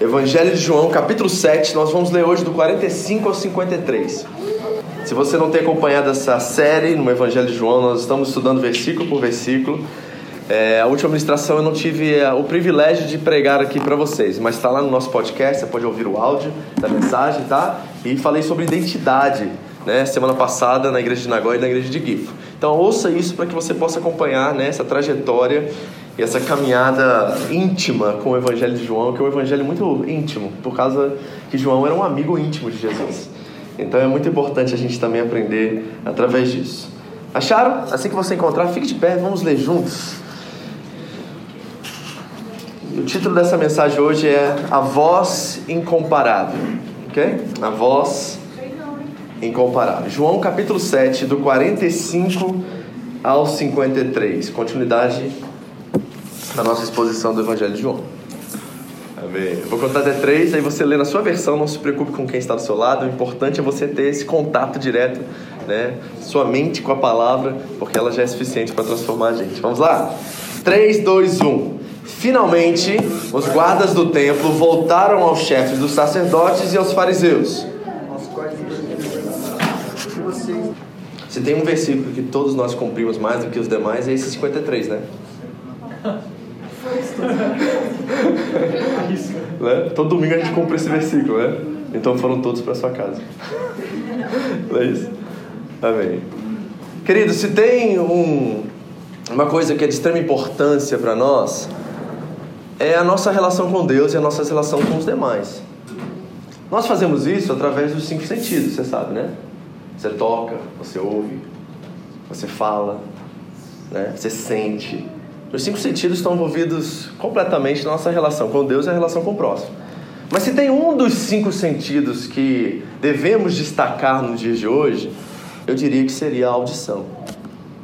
Evangelho de João, capítulo 7, nós vamos ler hoje do 45 ao 53. Se você não tem acompanhado essa série no Evangelho de João, nós estamos estudando versículo por versículo. É, a última ministração eu não tive é, o privilégio de pregar aqui para vocês, mas está lá no nosso podcast, você pode ouvir o áudio da mensagem, tá? E falei sobre identidade, né? Semana passada na igreja de Nagoya e na igreja de Gifo. Então ouça isso para que você possa acompanhar né, essa trajetória e essa caminhada íntima com o Evangelho de João, que é um evangelho muito íntimo, por causa que João era um amigo íntimo de Jesus. Então é muito importante a gente também aprender através disso. Acharam? Assim que você encontrar, fique de pé, vamos ler juntos. O título dessa mensagem hoje é A Voz Incomparável. Ok? A Voz Incomparável. João capítulo 7, do 45 ao 53. Continuidade da nossa exposição do Evangelho de João. Amém. Eu vou contar até três, aí você lê na sua versão, não se preocupe com quem está do seu lado. O importante é você ter esse contato direto, né? Sua mente com a palavra, porque ela já é suficiente para transformar a gente. Vamos lá? 3, 2, 1. Finalmente, os guardas do templo voltaram aos chefes dos sacerdotes e aos fariseus. Se tem um versículo que todos nós cumprimos mais do que os demais, é esse 53, né? Né? Todo domingo a gente cumpre esse versículo, né? Então foram todos para sua casa. Não é isso? Amém. Querido, se tem um, uma coisa que é de extrema importância para nós, é a nossa relação com Deus e a nossa relação com os demais. Nós fazemos isso através dos cinco sentidos, você sabe, né? Você toca, você ouve, você fala, né? você sente. Os cinco sentidos estão envolvidos completamente na nossa relação com Deus e a relação com o próximo. Mas se tem um dos cinco sentidos que devemos destacar nos dias de hoje, eu diria que seria a audição.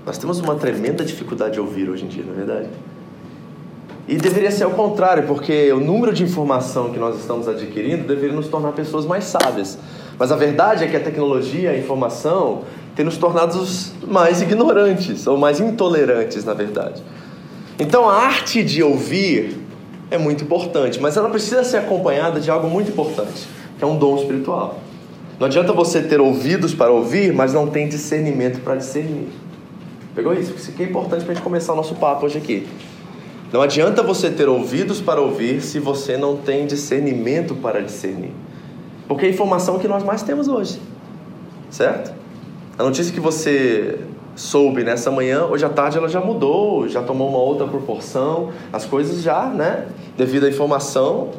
Nós temos uma tremenda dificuldade de ouvir hoje em dia, não é verdade? E deveria ser ao contrário, porque o número de informação que nós estamos adquirindo deveria nos tornar pessoas mais sábias. Mas a verdade é que a tecnologia, a informação, tem nos tornado mais ignorantes, ou mais intolerantes, na verdade. Então a arte de ouvir é muito importante, mas ela precisa ser acompanhada de algo muito importante, que é um dom espiritual. Não adianta você ter ouvidos para ouvir, mas não tem discernimento para discernir. Pegou isso? Isso aqui é importante para a gente começar o nosso papo hoje aqui. Não adianta você ter ouvidos para ouvir se você não tem discernimento para discernir. Porque é a informação que nós mais temos hoje. Certo? A notícia que você soube nessa manhã, hoje à tarde ela já mudou, já tomou uma outra proporção, as coisas já, né, devido à informação,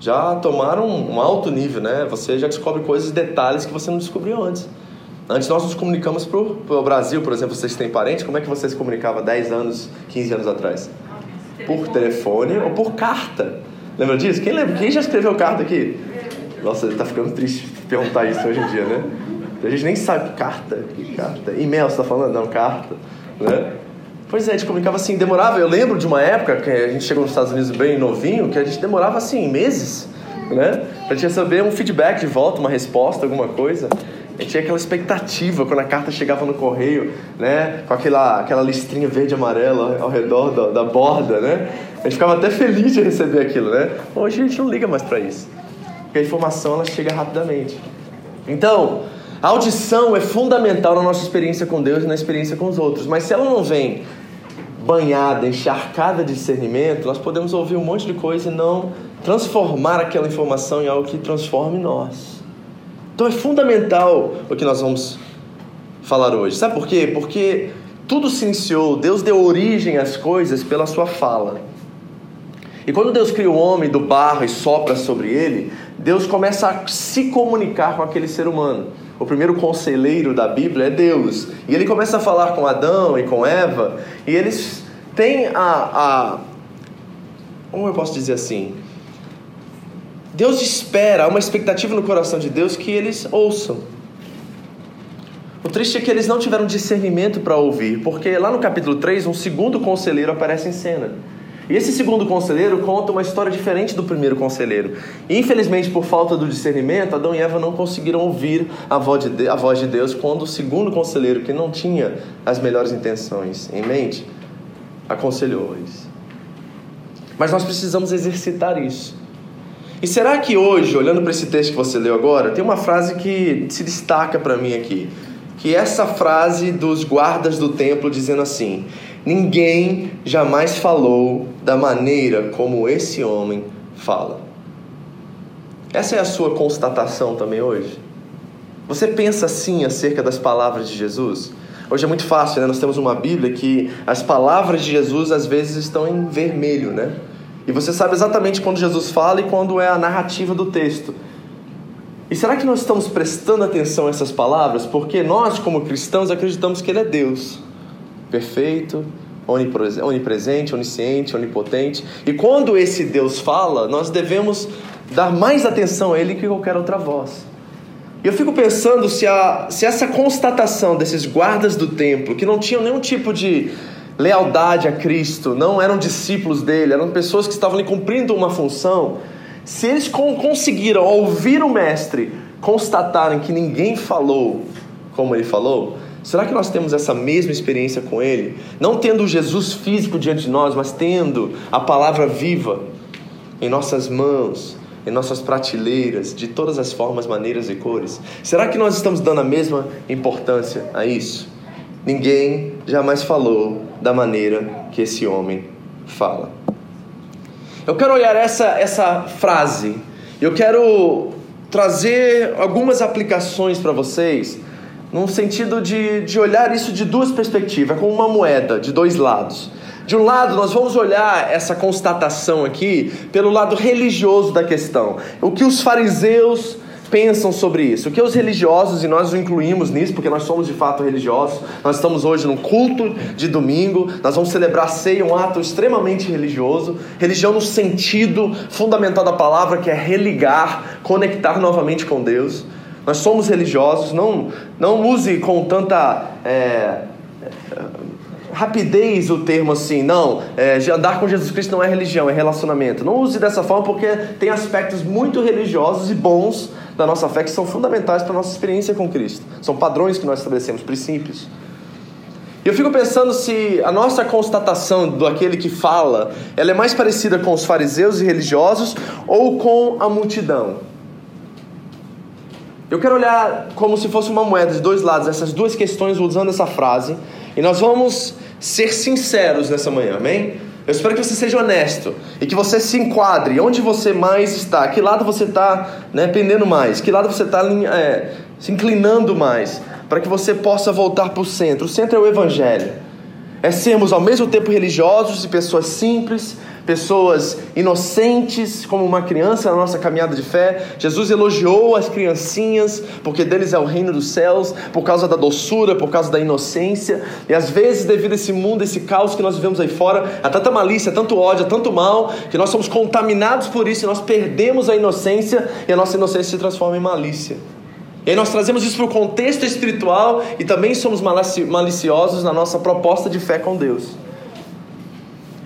já tomaram um alto nível, né? Você já descobre coisas, detalhes que você não descobriu antes. Antes nós nos comunicamos para o Brasil, por exemplo, vocês têm parentes, como é que você se comunicava 10 anos, 15 anos atrás? Por telefone ou por carta. Lembra disso? Quem lembra? Quem já escreveu carta aqui? Nossa, está ficando triste perguntar isso hoje em dia, né? A gente nem sabe carta, que carta. E-mail, você está falando? Não, carta. Né? Pois é, a gente comunicava assim, demorava. Eu lembro de uma época que a gente chegou nos Estados Unidos bem novinho, que a gente demorava assim, meses, né? Pra gente receber um feedback de volta, uma resposta, alguma coisa. A gente tinha aquela expectativa quando a carta chegava no correio, né? Com aquela, aquela listrinha verde e amarela ao redor da, da borda, né? A gente ficava até feliz de receber aquilo, né? Hoje a gente não liga mais para isso. Porque a informação ela chega rapidamente. Então, a audição é fundamental na nossa experiência com Deus e na experiência com os outros, mas se ela não vem banhada, encharcada de discernimento, nós podemos ouvir um monte de coisa e não transformar aquela informação em algo que transforme nós. Então é fundamental o que nós vamos falar hoje. Sabe por quê? Porque tudo se iniciou, Deus deu origem às coisas pela sua fala. E quando Deus cria o homem do barro e sopra sobre ele, Deus começa a se comunicar com aquele ser humano o primeiro conselheiro da Bíblia é Deus. E ele começa a falar com Adão e com Eva, e eles têm a. a como eu posso dizer assim? Deus espera, há uma expectativa no coração de Deus que eles ouçam. O triste é que eles não tiveram discernimento para ouvir, porque lá no capítulo 3, um segundo conselheiro aparece em cena. E esse segundo conselheiro conta uma história diferente do primeiro conselheiro. Infelizmente, por falta do discernimento, Adão e Eva não conseguiram ouvir a voz, de, a voz de Deus quando o segundo conselheiro, que não tinha as melhores intenções em mente, aconselhou-eles. Mas nós precisamos exercitar isso. E será que hoje, olhando para esse texto que você leu agora, tem uma frase que se destaca para mim aqui? Que é essa frase dos guardas do templo dizendo assim: Ninguém jamais falou da maneira como esse homem fala. Essa é a sua constatação também hoje? Você pensa assim acerca das palavras de Jesus? Hoje é muito fácil, né? Nós temos uma Bíblia que as palavras de Jesus às vezes estão em vermelho, né? E você sabe exatamente quando Jesus fala e quando é a narrativa do texto. E será que nós estamos prestando atenção a essas palavras? Porque nós, como cristãos, acreditamos que Ele é Deus, perfeito, onipresente, onisciente, onipotente. E quando esse Deus fala, nós devemos dar mais atenção a Ele que qualquer outra voz. E eu fico pensando se, a, se essa constatação desses guardas do templo, que não tinham nenhum tipo de lealdade a Cristo, não eram discípulos dele, eram pessoas que estavam ali cumprindo uma função, se eles conseguiram ouvir o Mestre constatarem que ninguém falou como ele falou, será que nós temos essa mesma experiência com ele? Não tendo Jesus físico diante de nós, mas tendo a palavra viva em nossas mãos, em nossas prateleiras, de todas as formas, maneiras e cores. Será que nós estamos dando a mesma importância a isso? Ninguém jamais falou da maneira que esse homem fala. Eu quero olhar essa, essa frase, eu quero trazer algumas aplicações para vocês, num sentido de, de olhar isso de duas perspectivas, como uma moeda de dois lados. De um lado, nós vamos olhar essa constatação aqui pelo lado religioso da questão. O que os fariseus pensam sobre isso? O que os religiosos, e nós o incluímos nisso, porque nós somos de fato religiosos, nós estamos hoje num culto de domingo, nós vamos celebrar ceia, um ato extremamente religioso, religião no sentido fundamental da palavra, que é religar, conectar novamente com Deus. Nós somos religiosos, não, não use com tanta. É, rapidez o termo assim, não, é, andar com Jesus Cristo não é religião, é relacionamento. Não use dessa forma porque tem aspectos muito religiosos e bons da nossa fé que são fundamentais para a nossa experiência com Cristo. São padrões que nós estabelecemos, princípios. E eu fico pensando se a nossa constatação do aquele que fala, ela é mais parecida com os fariseus e religiosos ou com a multidão. Eu quero olhar como se fosse uma moeda de dois lados, essas duas questões usando essa frase, e nós vamos ser sinceros nessa manhã, amém? Eu espero que você seja honesto e que você se enquadre onde você mais está, que lado você está né, pendendo mais, que lado você está é, se inclinando mais, para que você possa voltar para o centro. O centro é o Evangelho. É sermos ao mesmo tempo religiosos e pessoas simples, pessoas inocentes como uma criança na nossa caminhada de fé. Jesus elogiou as criancinhas, porque deles é o reino dos céus, por causa da doçura, por causa da inocência. E às vezes, devido a esse mundo, esse caos que nós vivemos aí fora, há tanta malícia, tanto ódio, tanto mal, que nós somos contaminados por isso e nós perdemos a inocência e a nossa inocência se transforma em malícia. E aí nós trazemos isso para o contexto espiritual e também somos maliciosos na nossa proposta de fé com Deus.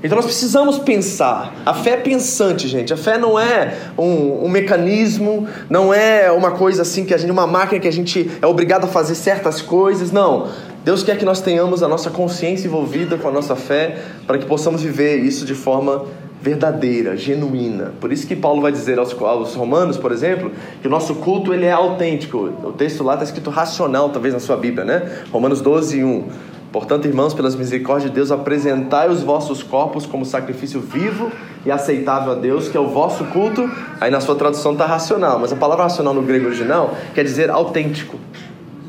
Então nós precisamos pensar. A fé é pensante, gente. A fé não é um, um, mecanismo, não é uma coisa assim que a gente, uma máquina que a gente é obrigado a fazer certas coisas. Não. Deus quer que nós tenhamos a nossa consciência envolvida com a nossa fé para que possamos viver isso de forma verdadeira, genuína. Por isso que Paulo vai dizer aos, aos romanos, por exemplo, que o nosso culto ele é autêntico. O texto lá está escrito racional, talvez na sua Bíblia, né? Romanos 12, 1. Portanto, irmãos, pelas misericórdias de Deus, apresentai os vossos corpos como sacrifício vivo e aceitável a Deus, que é o vosso culto. Aí na sua tradução está racional, mas a palavra racional no grego original quer dizer autêntico,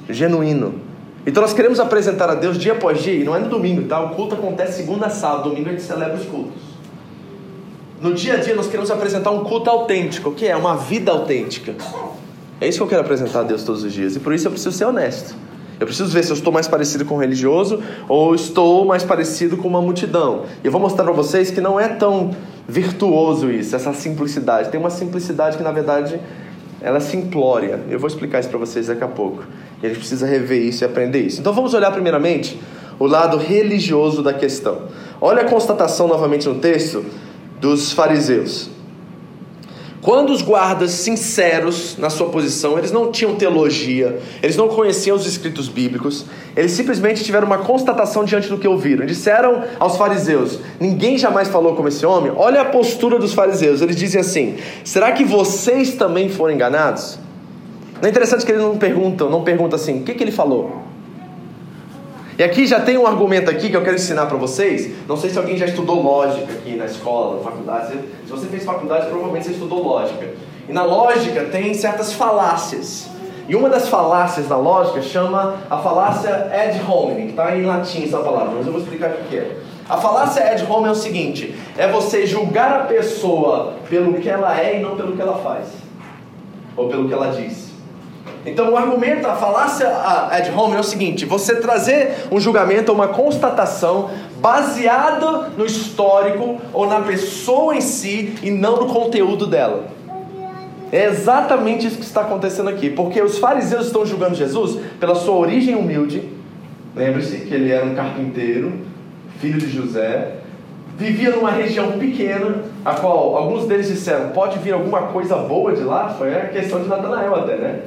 genuíno. Então nós queremos apresentar a Deus dia após dia, e não é no domingo, tá? O culto acontece segunda a sábado, domingo a gente celebra os cultos. No dia a dia nós queremos apresentar um culto autêntico, que é uma vida autêntica. É isso que eu quero apresentar a Deus todos os dias, e por isso eu preciso ser honesto. Eu preciso ver se eu estou mais parecido com um religioso ou estou mais parecido com uma multidão. E eu vou mostrar para vocês que não é tão virtuoso isso, essa simplicidade. Tem uma simplicidade que, na verdade, ela é simplória. Eu vou explicar isso para vocês daqui a pouco. E a gente precisa rever isso e aprender isso. Então vamos olhar primeiramente o lado religioso da questão. Olha a constatação novamente no texto dos fariseus. Quando os guardas sinceros na sua posição, eles não tinham teologia, eles não conheciam os escritos bíblicos, eles simplesmente tiveram uma constatação diante do que ouviram. Disseram aos fariseus: Ninguém jamais falou como esse homem. Olha a postura dos fariseus. Eles dizem assim: Será que vocês também foram enganados? Não é interessante que eles não perguntam, não perguntam assim: O que, que ele falou? E aqui já tem um argumento aqui que eu quero ensinar para vocês. Não sei se alguém já estudou lógica aqui na escola, na faculdade. Se você fez faculdade, provavelmente você estudou lógica. E na lógica tem certas falácias. E uma das falácias da lógica chama a falácia ad hominem, que está em latim essa palavra, mas eu vou explicar o que é. A falácia ad hominem é o seguinte: é você julgar a pessoa pelo que ela é e não pelo que ela faz, ou pelo que ela diz. Então o argumento, a falácia ad hominem é o seguinte: você trazer um julgamento ou uma constatação baseada no histórico ou na pessoa em si e não no conteúdo dela. É exatamente isso que está acontecendo aqui, porque os fariseus estão julgando Jesus pela sua origem humilde. Lembre-se que ele era um carpinteiro, filho de José, vivia numa região pequena, a qual alguns deles disseram: pode vir alguma coisa boa de lá? Foi a questão de Natanael até, né?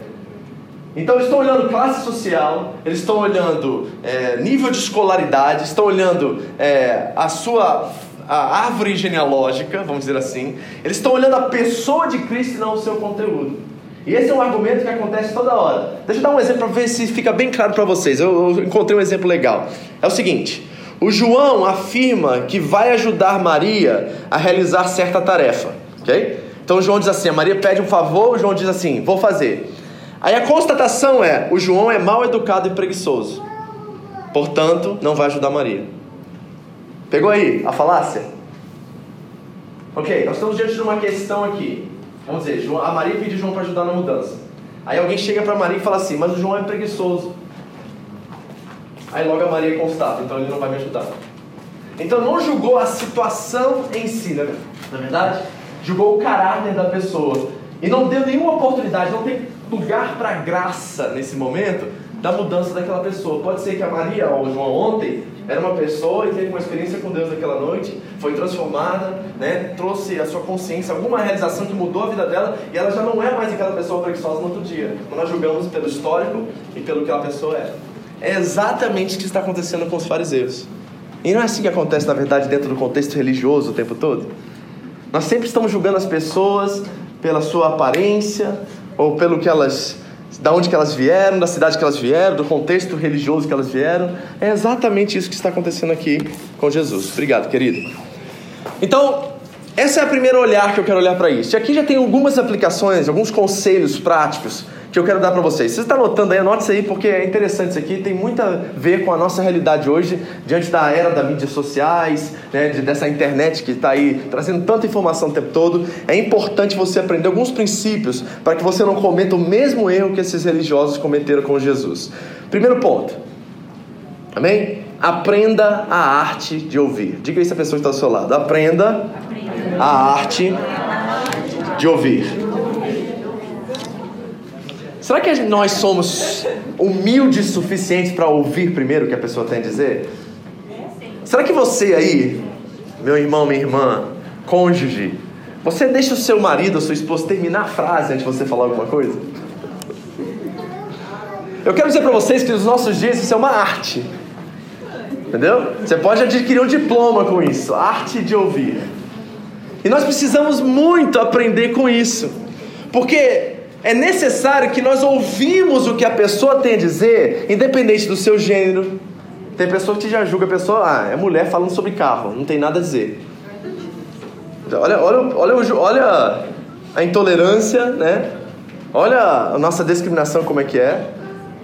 Então eles estão olhando classe social, eles estão olhando é, nível de escolaridade, estão olhando é, a sua a árvore genealógica, vamos dizer assim. Eles estão olhando a pessoa de Cristo e não o seu conteúdo. E esse é um argumento que acontece toda hora. Deixa eu dar um exemplo para ver se fica bem claro para vocês. Eu, eu encontrei um exemplo legal. É o seguinte: o João afirma que vai ajudar Maria a realizar certa tarefa, ok? Então João diz assim: a Maria pede um favor, o João diz assim: vou fazer. Aí a constatação é: o João é mal educado e preguiçoso. Portanto, não vai ajudar Maria. Pegou aí a falácia? Ok, nós estamos diante de uma questão aqui. Vamos dizer, a Maria pediu João para ajudar na mudança. Aí alguém chega para Maria e fala assim: Mas o João é preguiçoso. Aí logo a Maria constata: Então ele não vai me ajudar. Então não julgou a situação em si, né? na verdade, julgou o caráter da pessoa. E não deu nenhuma oportunidade, não tem lugar para graça nesse momento da mudança daquela pessoa. Pode ser que a Maria ou João ontem era uma pessoa e teve uma experiência com Deus naquela noite, foi transformada, né, trouxe a sua consciência, alguma realização que mudou a vida dela e ela já não é mais aquela pessoa preguiçosa no outro dia. Nós julgamos pelo histórico e pelo que aquela pessoa é. É exatamente o que está acontecendo com os fariseus. E não é assim que acontece, na verdade, dentro do contexto religioso o tempo todo? Nós sempre estamos julgando as pessoas pela sua aparência, ou pelo que elas da onde que elas vieram, da cidade que elas vieram, do contexto religioso que elas vieram. É exatamente isso que está acontecendo aqui com Jesus. Obrigado, querido. Então, essa é a primeira olhar que eu quero olhar para isso. E aqui já tem algumas aplicações, alguns conselhos práticos que eu quero dar para vocês. Você está anotando aí, anote isso aí, porque é interessante isso aqui, tem muito a ver com a nossa realidade hoje, diante da era das mídias sociais, né, de, dessa internet que está aí trazendo tanta informação o tempo todo. É importante você aprender alguns princípios para que você não cometa o mesmo erro que esses religiosos cometeram com Jesus. Primeiro ponto, amém? Aprenda a arte de ouvir. Diga isso a pessoa que está ao seu lado. Aprenda a arte de ouvir. Será que nós somos humildes suficientes para ouvir primeiro o que a pessoa tem a dizer? Será que você aí, meu irmão, minha irmã, cônjuge, você deixa o seu marido ou sua esposa terminar a frase antes de você falar alguma coisa? Eu quero dizer para vocês que nos nossos dias isso é uma arte. Entendeu? Você pode adquirir um diploma com isso, arte de ouvir. E nós precisamos muito aprender com isso. Porque é necessário que nós ouvimos o que a pessoa tem a dizer, independente do seu gênero. Tem pessoa que já julga a pessoa, ah, é mulher falando sobre carro, não tem nada a dizer. Olha, olha, olha, olha a intolerância, né? Olha a nossa discriminação como é que é.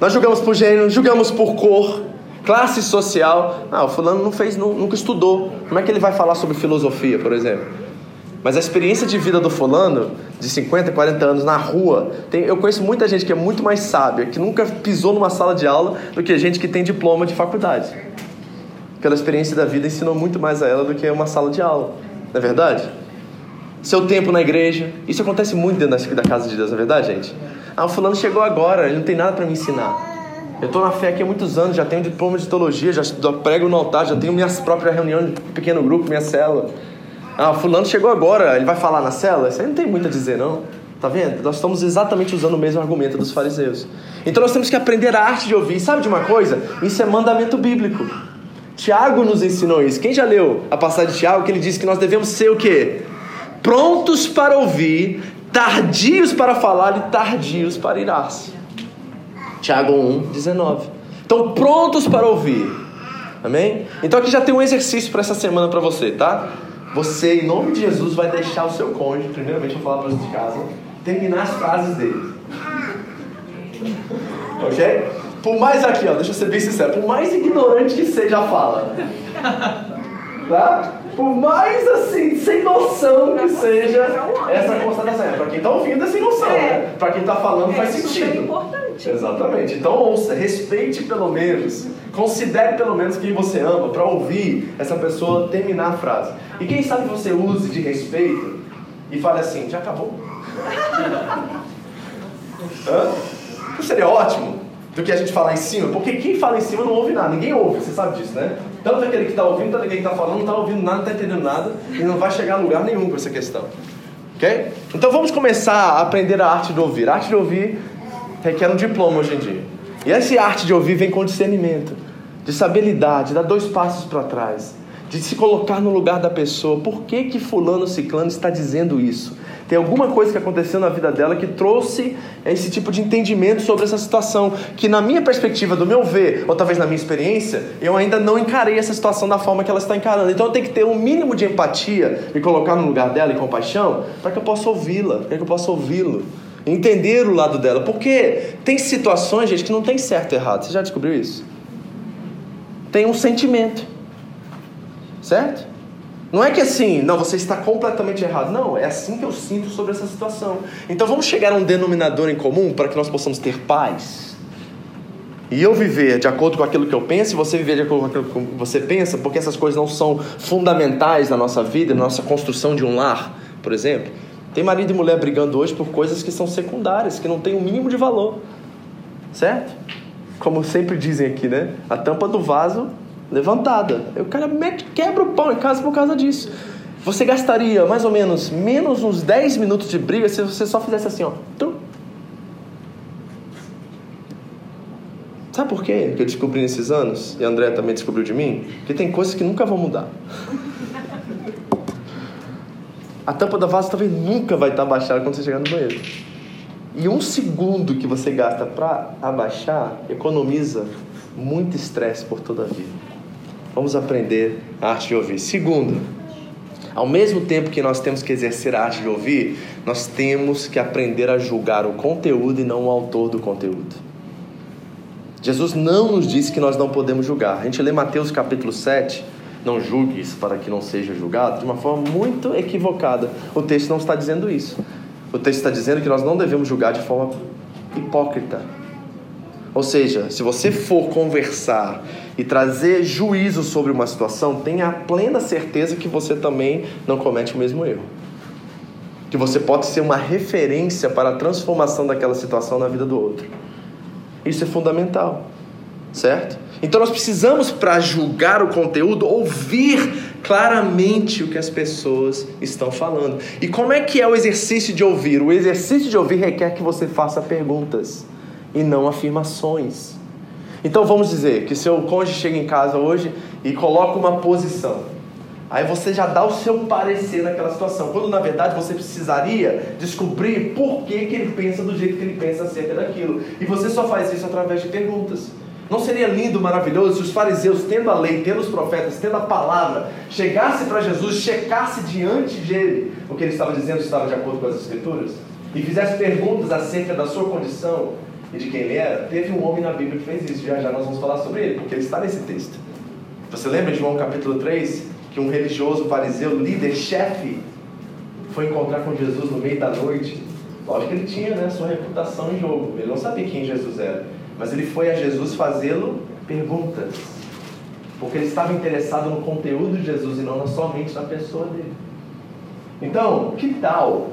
Nós julgamos por gênero, julgamos por cor, classe social. Ah, o fulano não fez, nunca estudou. Como é que ele vai falar sobre filosofia, por exemplo? Mas a experiência de vida do fulano, de 50, 40 anos na rua, tem, eu conheço muita gente que é muito mais sábia, que nunca pisou numa sala de aula, do que gente que tem diploma de faculdade. Pela experiência da vida, ensinou muito mais a ela do que uma sala de aula. Não é verdade? seu tempo na igreja. Isso acontece muito dentro da casa de Deus, não é verdade, gente? Ah, o fulano chegou agora, ele não tem nada para me ensinar. Eu estou na fé aqui há muitos anos, já tenho diploma de teologia, já prego no altar, já tenho minhas próprias reuniões de pequeno grupo, minha célula. Ah, fulano chegou agora, ele vai falar na cela? Isso aí não tem muito a dizer, não. Tá vendo? Nós estamos exatamente usando o mesmo argumento dos fariseus. Então nós temos que aprender a arte de ouvir. Sabe de uma coisa? Isso é mandamento bíblico. Tiago nos ensinou isso. Quem já leu a passagem de Tiago que ele diz que nós devemos ser o quê? Prontos para ouvir, tardios para falar e tardios para irar-se. Tiago 1, 19. Então, prontos para ouvir. Amém? Então aqui já tem um exercício para essa semana para você, tá? Você, em nome de Jesus, vai deixar o seu cônjuge, primeiramente, eu vou falar para os de casa, terminar as frases dele. ok? Por mais aqui, ó, deixa eu ser bem sincero, por mais ignorante que seja a fala, tá? Por mais assim, sem noção que seja essa constatação. É, para quem está ouvindo é sem noção, é. né? Para quem está falando é, faz sentido. É. Exatamente. Então ouça, respeite pelo menos, considere pelo menos quem você ama para ouvir essa pessoa terminar a frase. E quem sabe você use de respeito e fale assim, já acabou? Hã? Seria ótimo do que a gente falar em cima? Porque quem fala em cima não ouve nada, ninguém ouve, você sabe disso, né? Tanto aquele que está ouvindo, tanto aquele que está falando, não está ouvindo nada, não está entendendo nada e não vai chegar a lugar nenhum com essa questão. Ok? Então vamos começar a aprender a arte de ouvir. A arte de ouvir requer um diploma hoje em dia. E essa arte de ouvir vem com discernimento, de saber lidar, de dar dois passos para trás, de se colocar no lugar da pessoa. Por que que fulano ciclano está dizendo isso? Tem alguma coisa que aconteceu na vida dela que trouxe esse tipo de entendimento sobre essa situação, que na minha perspectiva, do meu ver, ou talvez na minha experiência, eu ainda não encarei essa situação da forma que ela está encarando. Então eu tenho que ter um mínimo de empatia e colocar no lugar dela e compaixão, para que eu possa ouvi-la, para que eu possa ouvi-lo. Entender o lado dela, porque tem situações, gente, que não tem certo e errado. Você já descobriu isso? Tem um sentimento, certo? Não é que assim, não, você está completamente errado. Não, é assim que eu sinto sobre essa situação. Então vamos chegar a um denominador em comum para que nós possamos ter paz. E eu viver de acordo com aquilo que eu penso e você viver de acordo com aquilo que você pensa, porque essas coisas não são fundamentais na nossa vida, na nossa construção de um lar, por exemplo. Tem marido e mulher brigando hoje por coisas que são secundárias, que não têm o um mínimo de valor. Certo? Como sempre dizem aqui, né? A tampa do vaso levantada. O cara mete, quebra o pau em casa por causa disso. Você gastaria mais ou menos menos uns 10 minutos de briga se você só fizesse assim, ó. Sabe por quê que eu descobri nesses anos? E a André também descobriu de mim? Que tem coisas que nunca vão mudar. A tampa da vaso talvez nunca vai estar abaixada quando você chegar no banheiro. E um segundo que você gasta para abaixar economiza muito estresse por toda a vida. Vamos aprender a arte de ouvir. Segundo, ao mesmo tempo que nós temos que exercer a arte de ouvir, nós temos que aprender a julgar o conteúdo e não o autor do conteúdo. Jesus não nos disse que nós não podemos julgar. A gente lê Mateus capítulo 7, não julgues para que não seja julgado, de uma forma muito equivocada. O texto não está dizendo isso. O texto está dizendo que nós não devemos julgar de forma hipócrita. Ou seja, se você for conversar e trazer juízo sobre uma situação, tenha a plena certeza que você também não comete o mesmo erro. Que você pode ser uma referência para a transformação daquela situação na vida do outro. Isso é fundamental, certo? Então nós precisamos, para julgar o conteúdo, ouvir claramente o que as pessoas estão falando. E como é que é o exercício de ouvir? O exercício de ouvir requer que você faça perguntas e não afirmações. Então vamos dizer que seu cônjuge chega em casa hoje e coloca uma posição. Aí você já dá o seu parecer naquela situação, quando na verdade você precisaria descobrir por que, que ele pensa do jeito que ele pensa acerca daquilo. E você só faz isso através de perguntas. Não seria lindo, maravilhoso se os fariseus, tendo a lei, tendo os profetas, tendo a palavra, chegasse para Jesus, checasse diante dele o que ele estava dizendo estava de acordo com as Escrituras? E fizesse perguntas acerca da sua condição e de quem ele era, teve um homem na Bíblia que fez isso. Já já nós vamos falar sobre ele, porque ele está nesse texto. Você lembra de João capítulo 3? Que um religioso, fariseu, líder, chefe, foi encontrar com Jesus no meio da noite. Lógico que ele tinha né, sua reputação em jogo. Ele não sabia quem Jesus era. Mas ele foi a Jesus fazê-lo perguntas. Porque ele estava interessado no conteúdo de Jesus e não somente na pessoa dele. Então, que tal,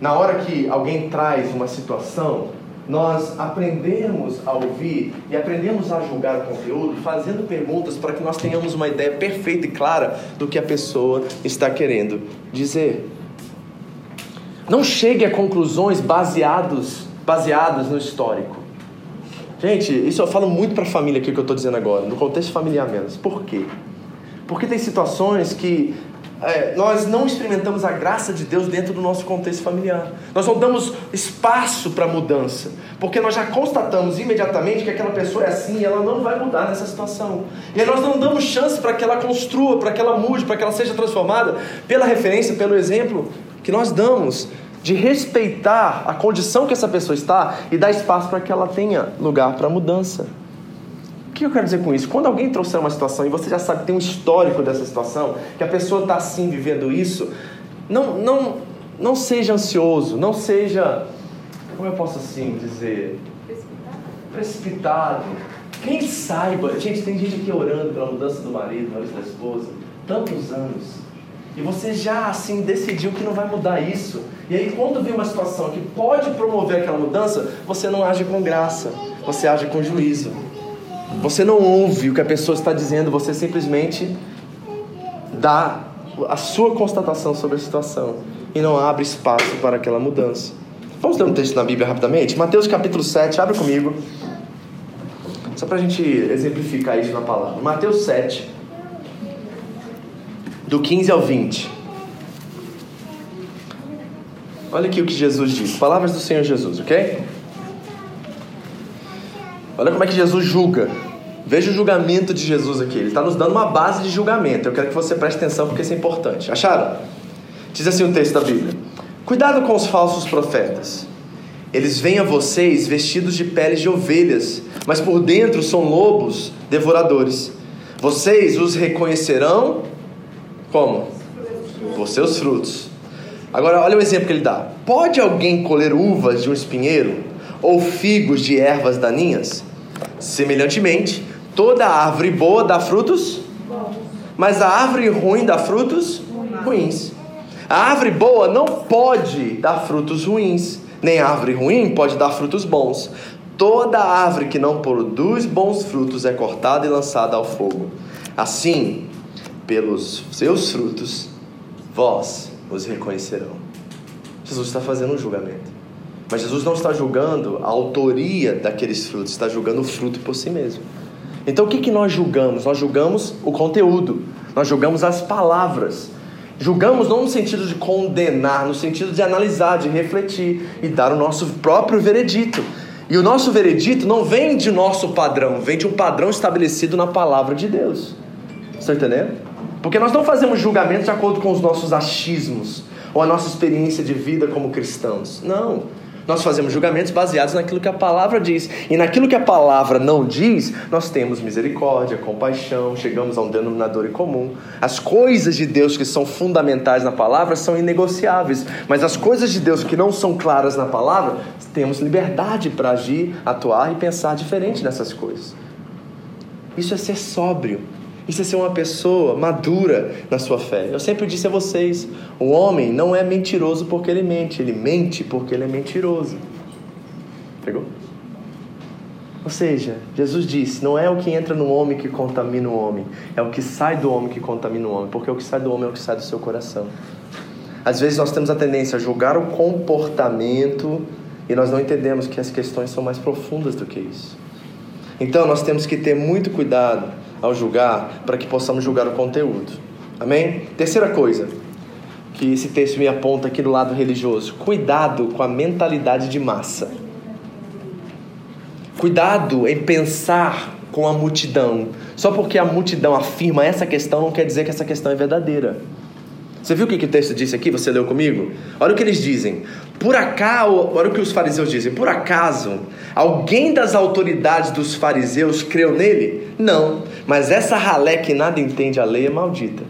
na hora que alguém traz uma situação, nós aprendemos a ouvir e aprendemos a julgar o conteúdo, fazendo perguntas para que nós tenhamos uma ideia perfeita e clara do que a pessoa está querendo dizer. Não chegue a conclusões baseados, baseadas no histórico. Gente, isso eu falo muito para a família aqui que eu estou dizendo agora, no contexto familiar menos. Por quê? Porque tem situações que é, nós não experimentamos a graça de Deus dentro do nosso contexto familiar. Nós não damos espaço para mudança, porque nós já constatamos imediatamente que aquela pessoa é assim e ela não vai mudar nessa situação. E aí nós não damos chance para que ela construa, para que ela mude, para que ela seja transformada pela referência, pelo exemplo que nós damos de respeitar a condição que essa pessoa está e dar espaço para que ela tenha lugar para mudança que eu quero dizer com isso? Quando alguém trouxer uma situação e você já sabe que tem um histórico dessa situação, que a pessoa está assim vivendo isso, não, não, não seja ansioso, não seja, como eu posso assim dizer, precipitado. Quem saiba, gente, tem gente aqui orando pela mudança do marido, mudança da esposa, tantos anos. E você já assim decidiu que não vai mudar isso. E aí quando vem uma situação que pode promover aquela mudança, você não age com graça, você age com juízo. Você não ouve o que a pessoa está dizendo, você simplesmente dá a sua constatação sobre a situação e não abre espaço para aquela mudança. Vamos ler um texto na Bíblia rapidamente? Mateus capítulo 7, abre comigo. Só para a gente exemplificar isso na palavra. Mateus 7, do 15 ao 20. Olha aqui o que Jesus diz. Palavras do Senhor Jesus, ok? Olha como é que Jesus julga. Veja o julgamento de Jesus aqui. Ele está nos dando uma base de julgamento. Eu quero que você preste atenção porque isso é importante. Acharam? Diz assim o texto da Bíblia: Cuidado com os falsos profetas. Eles vêm a vocês vestidos de peles de ovelhas, mas por dentro são lobos devoradores. Vocês os reconhecerão como? Por seus frutos. Agora, olha o exemplo que ele dá. Pode alguém colher uvas de um espinheiro ou figos de ervas daninhas? Semelhantemente, toda árvore boa dá frutos, mas a árvore ruim dá frutos ruins. A árvore boa não pode dar frutos ruins, nem a árvore ruim pode dar frutos bons. Toda árvore que não produz bons frutos é cortada e lançada ao fogo. Assim, pelos seus frutos, vós os reconhecerão. Jesus está fazendo um julgamento. Mas Jesus não está julgando a autoria daqueles frutos, está julgando o fruto por si mesmo. Então o que, que nós julgamos? Nós julgamos o conteúdo, nós julgamos as palavras. Julgamos não no sentido de condenar, no sentido de analisar, de refletir e dar o nosso próprio veredito. E o nosso veredito não vem de nosso padrão, vem de um padrão estabelecido na palavra de Deus. Está entendendo? Porque nós não fazemos julgamentos de acordo com os nossos achismos ou a nossa experiência de vida como cristãos. Não. Nós fazemos julgamentos baseados naquilo que a palavra diz. E naquilo que a palavra não diz, nós temos misericórdia, compaixão, chegamos a um denominador em comum. As coisas de Deus que são fundamentais na palavra são inegociáveis, mas as coisas de Deus que não são claras na palavra, temos liberdade para agir, atuar e pensar diferente nessas coisas. Isso é ser sóbrio. Isso é ser uma pessoa madura na sua fé. Eu sempre disse a vocês: o homem não é mentiroso porque ele mente, ele mente porque ele é mentiroso. Pegou? Ou seja, Jesus disse: não é o que entra no homem que contamina o homem, é o que sai do homem que contamina o homem, porque o que sai do homem é o que sai do seu coração. Às vezes nós temos a tendência a julgar o comportamento e nós não entendemos que as questões são mais profundas do que isso. Então nós temos que ter muito cuidado ao julgar, para que possamos julgar o conteúdo. Amém? Terceira coisa que esse texto me aponta aqui do lado religioso: cuidado com a mentalidade de massa. Cuidado em pensar com a multidão. Só porque a multidão afirma essa questão não quer dizer que essa questão é verdadeira. Você viu o que, que o texto disse aqui? Você leu comigo? Olha o que eles dizem. Por acaso, olha o que os fariseus dizem. Por acaso, alguém das autoridades dos fariseus creu nele? Não. Mas essa ralé que nada entende a lei é maldita.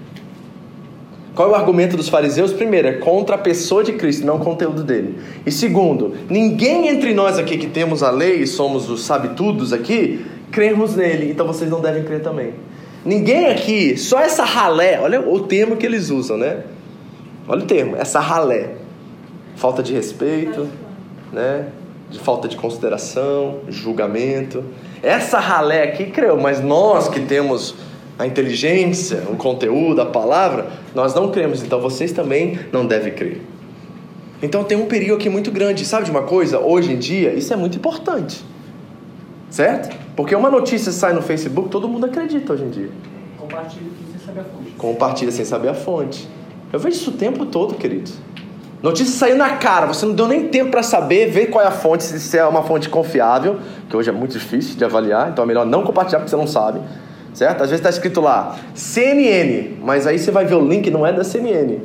Qual é o argumento dos fariseus? Primeiro, é contra a pessoa de Cristo, não o conteúdo dele. E segundo, ninguém entre nós aqui que temos a lei e somos os sabe-tudos aqui, cremos nele, então vocês não devem crer também. Ninguém aqui, só essa ralé, olha o termo que eles usam, né? Olha o termo, essa ralé. Falta de respeito, né? De falta de consideração, julgamento. Essa ralé aqui creu, mas nós que temos a inteligência, o conteúdo, a palavra, nós não cremos, então vocês também não devem crer. Então tem um perigo aqui muito grande, sabe de uma coisa? Hoje em dia, isso é muito importante. Certo? Porque uma notícia sai no Facebook, todo mundo acredita hoje em dia. Compartilha sem saber a fonte. Compartilha sem saber a fonte. Eu vejo isso o tempo todo, queridos. Notícia saiu na cara, você não deu nem tempo para saber, ver qual é a fonte, se é uma fonte confiável, que hoje é muito difícil de avaliar, então é melhor não compartilhar porque você não sabe, certo? Às vezes está escrito lá CNN, mas aí você vai ver o link, não é da CNN.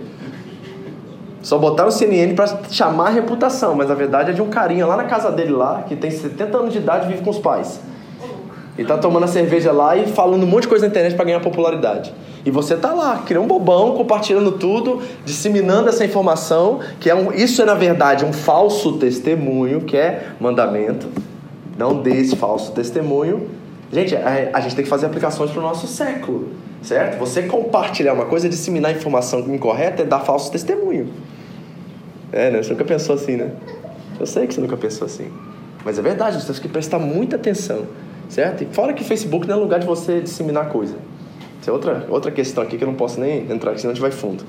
Só botaram o CNN para chamar a reputação, mas a verdade é de um carinha lá na casa dele lá, que tem 70 anos de idade e vive com os pais. E tá tomando a cerveja lá e falando um monte de coisa na internet para ganhar popularidade. E você tá lá, criando um bobão, compartilhando tudo, disseminando essa informação, que é um, isso é na verdade um falso testemunho, que é mandamento. Não dê esse falso testemunho. Gente, a, a gente tem que fazer aplicações para o nosso século, certo? Você compartilhar uma coisa, disseminar informação incorreta é dar falso testemunho. É, né? Você nunca pensou assim, né? Eu sei que você nunca pensou assim. Mas é verdade, você tem que prestar muita atenção, certo? Fora que Facebook não é lugar de você disseminar coisa. Isso é outra, outra questão aqui que eu não posso nem entrar, senão a gente vai fundo,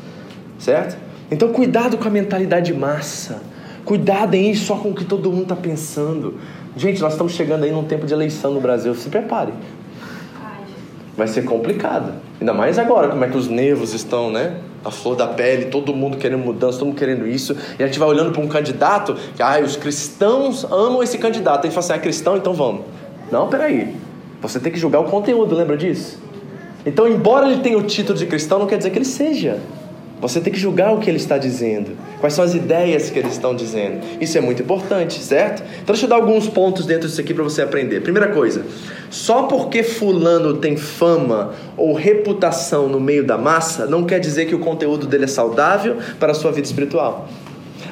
certo? Então, cuidado com a mentalidade de massa. Cuidado em ir só com o que todo mundo está pensando. Gente, nós estamos chegando aí num tempo de eleição no Brasil. Se prepare. Vai ser complicado. Ainda mais agora, como é que os nervos estão, né? A flor da pele, todo mundo querendo mudança, todo mundo querendo isso. E a gente vai olhando para um candidato que, ah, os cristãos amam esse candidato. A gente fala assim, é cristão, então vamos. Não, peraí. Você tem que julgar o conteúdo, lembra disso? Então, embora ele tenha o título de cristão, não quer dizer que ele seja. Você tem que julgar o que ele está dizendo, quais são as ideias que eles estão dizendo. Isso é muito importante, certo? Então, deixa eu dar alguns pontos dentro disso aqui para você aprender. Primeira coisa, só porque Fulano tem fama ou reputação no meio da massa, não quer dizer que o conteúdo dele é saudável para a sua vida espiritual.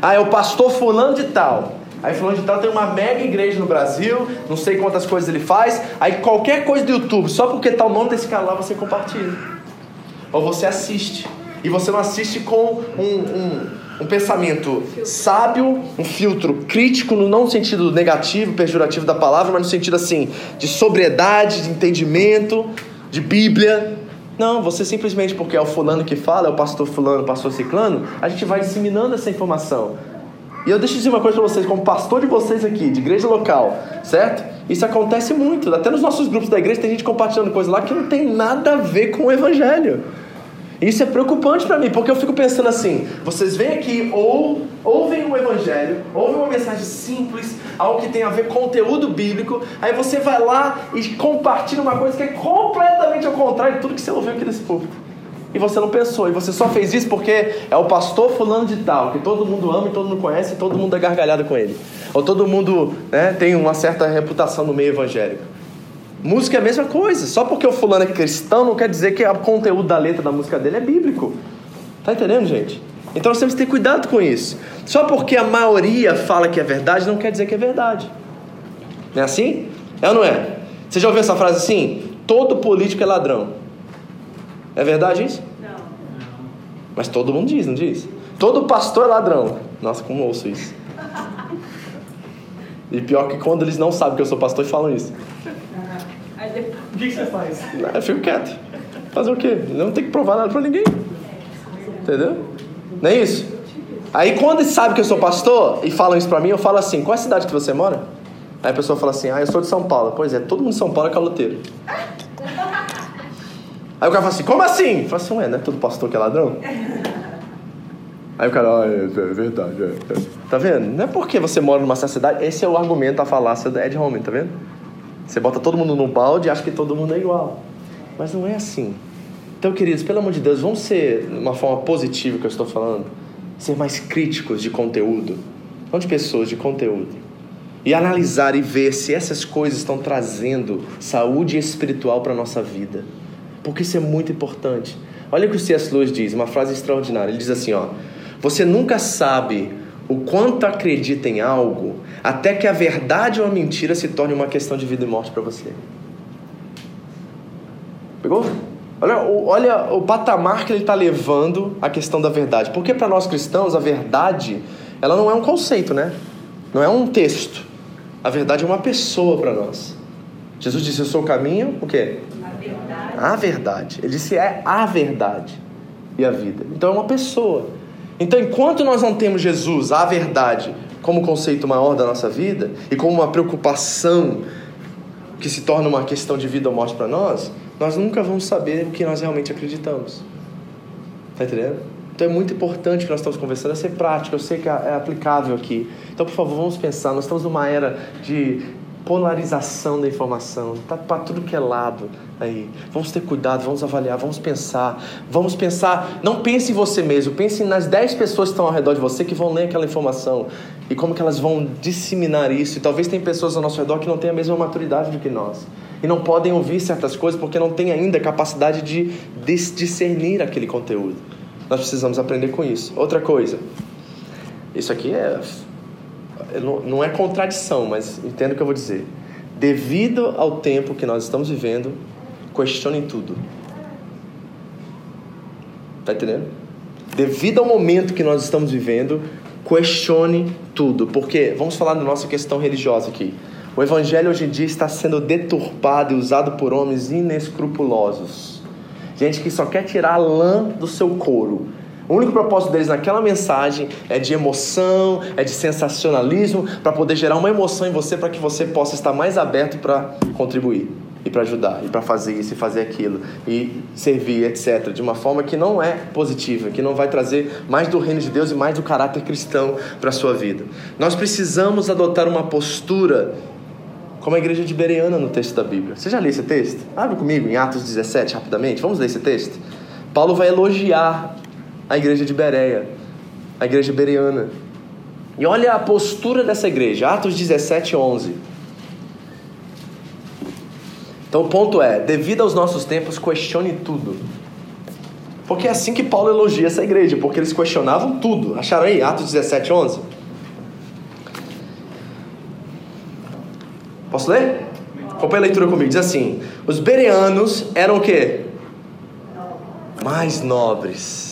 Ah, é o pastor Fulano de Tal. Aí fulano de tal tem uma mega igreja no Brasil, não sei quantas coisas ele faz. Aí qualquer coisa do YouTube, só porque tá o nome desse cara lá, você compartilha. Ou você assiste. E você não assiste com um, um, um pensamento sábio, um filtro crítico, no não sentido negativo, pejorativo da palavra, mas no sentido assim, de sobriedade, de entendimento, de Bíblia. Não, você simplesmente porque é o fulano que fala, é o pastor fulano, o pastor ciclano, a gente vai disseminando essa informação. E eu deixo dizer uma coisa para vocês, como pastor de vocês aqui, de igreja local, certo? Isso acontece muito. Até nos nossos grupos da igreja tem gente compartilhando coisa lá que não tem nada a ver com o evangelho. Isso é preocupante para mim, porque eu fico pensando assim: vocês vêm aqui ou ouvem o evangelho, ouvem uma mensagem simples, algo que tem a ver com conteúdo bíblico, aí você vai lá e compartilha uma coisa que é completamente ao contrário de tudo que você ouviu aqui nesse público e você não pensou, e você só fez isso porque é o pastor fulano de tal, que todo mundo ama e todo mundo conhece e todo mundo é gargalhado com ele. Ou todo mundo né, tem uma certa reputação no meio evangélico. Música é a mesma coisa, só porque o fulano é cristão não quer dizer que o conteúdo da letra da música dele é bíblico. Tá entendendo, gente? Então nós temos que ter cuidado com isso. Só porque a maioria fala que é verdade não quer dizer que é verdade. Não é assim? É ou não é? Você já ouviu essa frase assim? Todo político é ladrão. É verdade isso? Não. Mas todo mundo diz, não diz? Todo pastor é ladrão. Nossa, como ouço isso. E pior que quando eles não sabem que eu sou pastor e falam isso. O que você faz? Eu fico quieto. Fazer o quê? Não tem que provar nada pra ninguém. Entendeu? Não é isso? Aí quando eles sabem que eu sou pastor e falam isso pra mim, eu falo assim: qual é a cidade que você mora? Aí a pessoa fala assim: ah, eu sou de São Paulo. Pois é, todo mundo de São Paulo é caloteiro. Aí o cara fala assim, como assim? Fala assim, ué, não é todo pastor que é ladrão? Aí o cara, ah, é, é verdade, é, é. Tá vendo? Não é porque você mora numa cidade, esse é o argumento, a falácia da Ed Home, tá vendo? Você bota todo mundo num balde e acha que todo mundo é igual. Mas não é assim. Então, queridos, pelo amor de Deus, vamos ser, de uma forma positiva que eu estou falando, ser mais críticos de conteúdo, não de pessoas, de conteúdo. E analisar e ver se essas coisas estão trazendo saúde espiritual para a nossa vida porque isso é muito importante. Olha o que o C.S. Lewis diz, uma frase extraordinária. Ele diz assim, ó: Você nunca sabe o quanto acredita em algo até que a verdade ou a mentira se torne uma questão de vida e morte para você. Pegou? Olha, olha o patamar que ele está levando a questão da verdade. Porque para nós cristãos, a verdade, ela não é um conceito, né? Não é um texto. A verdade é uma pessoa para nós. Jesus disse: Eu sou o caminho, o quê? A verdade. Ele disse: É a verdade e a vida. Então é uma pessoa. Então, enquanto nós não temos Jesus, a verdade, como conceito maior da nossa vida e como uma preocupação que se torna uma questão de vida ou morte para nós, nós nunca vamos saber o que nós realmente acreditamos. Tá entendendo? Então é muito importante que nós estamos conversando, é ser prático, eu sei que é, é aplicável aqui. Então, por favor, vamos pensar. Nós estamos numa era de polarização da informação, tá para tudo que é lado aí. Vamos ter cuidado, vamos avaliar, vamos pensar, vamos pensar. Não pense em você mesmo, pense nas 10 pessoas que estão ao redor de você que vão ler aquela informação e como que elas vão disseminar isso. E talvez tem pessoas ao nosso redor que não têm a mesma maturidade do que nós e não podem ouvir certas coisas porque não têm ainda capacidade de discernir aquele conteúdo. Nós precisamos aprender com isso. Outra coisa, isso aqui é não é contradição, mas entendo o que eu vou dizer. Devido ao tempo que nós estamos vivendo, questione tudo. Tá entendendo? Devido ao momento que nós estamos vivendo, questione tudo. Porque, vamos falar da nossa questão religiosa aqui. O evangelho hoje em dia está sendo deturpado e usado por homens inescrupulosos gente que só quer tirar a lã do seu couro. O único propósito deles naquela mensagem é de emoção, é de sensacionalismo, para poder gerar uma emoção em você, para que você possa estar mais aberto para contribuir e para ajudar, e para fazer isso e fazer aquilo, e servir, etc., de uma forma que não é positiva, que não vai trazer mais do reino de Deus e mais do caráter cristão para a sua vida. Nós precisamos adotar uma postura como a igreja de Bereana no texto da Bíblia. Você já leu esse texto? Abre comigo em Atos 17, rapidamente. Vamos ler esse texto? Paulo vai elogiar a igreja de Bereia, a igreja bereana. E olha a postura dessa igreja, Atos 17, 11. Então o ponto é: devido aos nossos tempos, questione tudo. Porque é assim que Paulo elogia essa igreja, porque eles questionavam tudo. Acharam aí? Atos 17, 11. Posso ler? Acompanhe a leitura comigo. Diz assim: Os bereanos eram o quê? Mais nobres.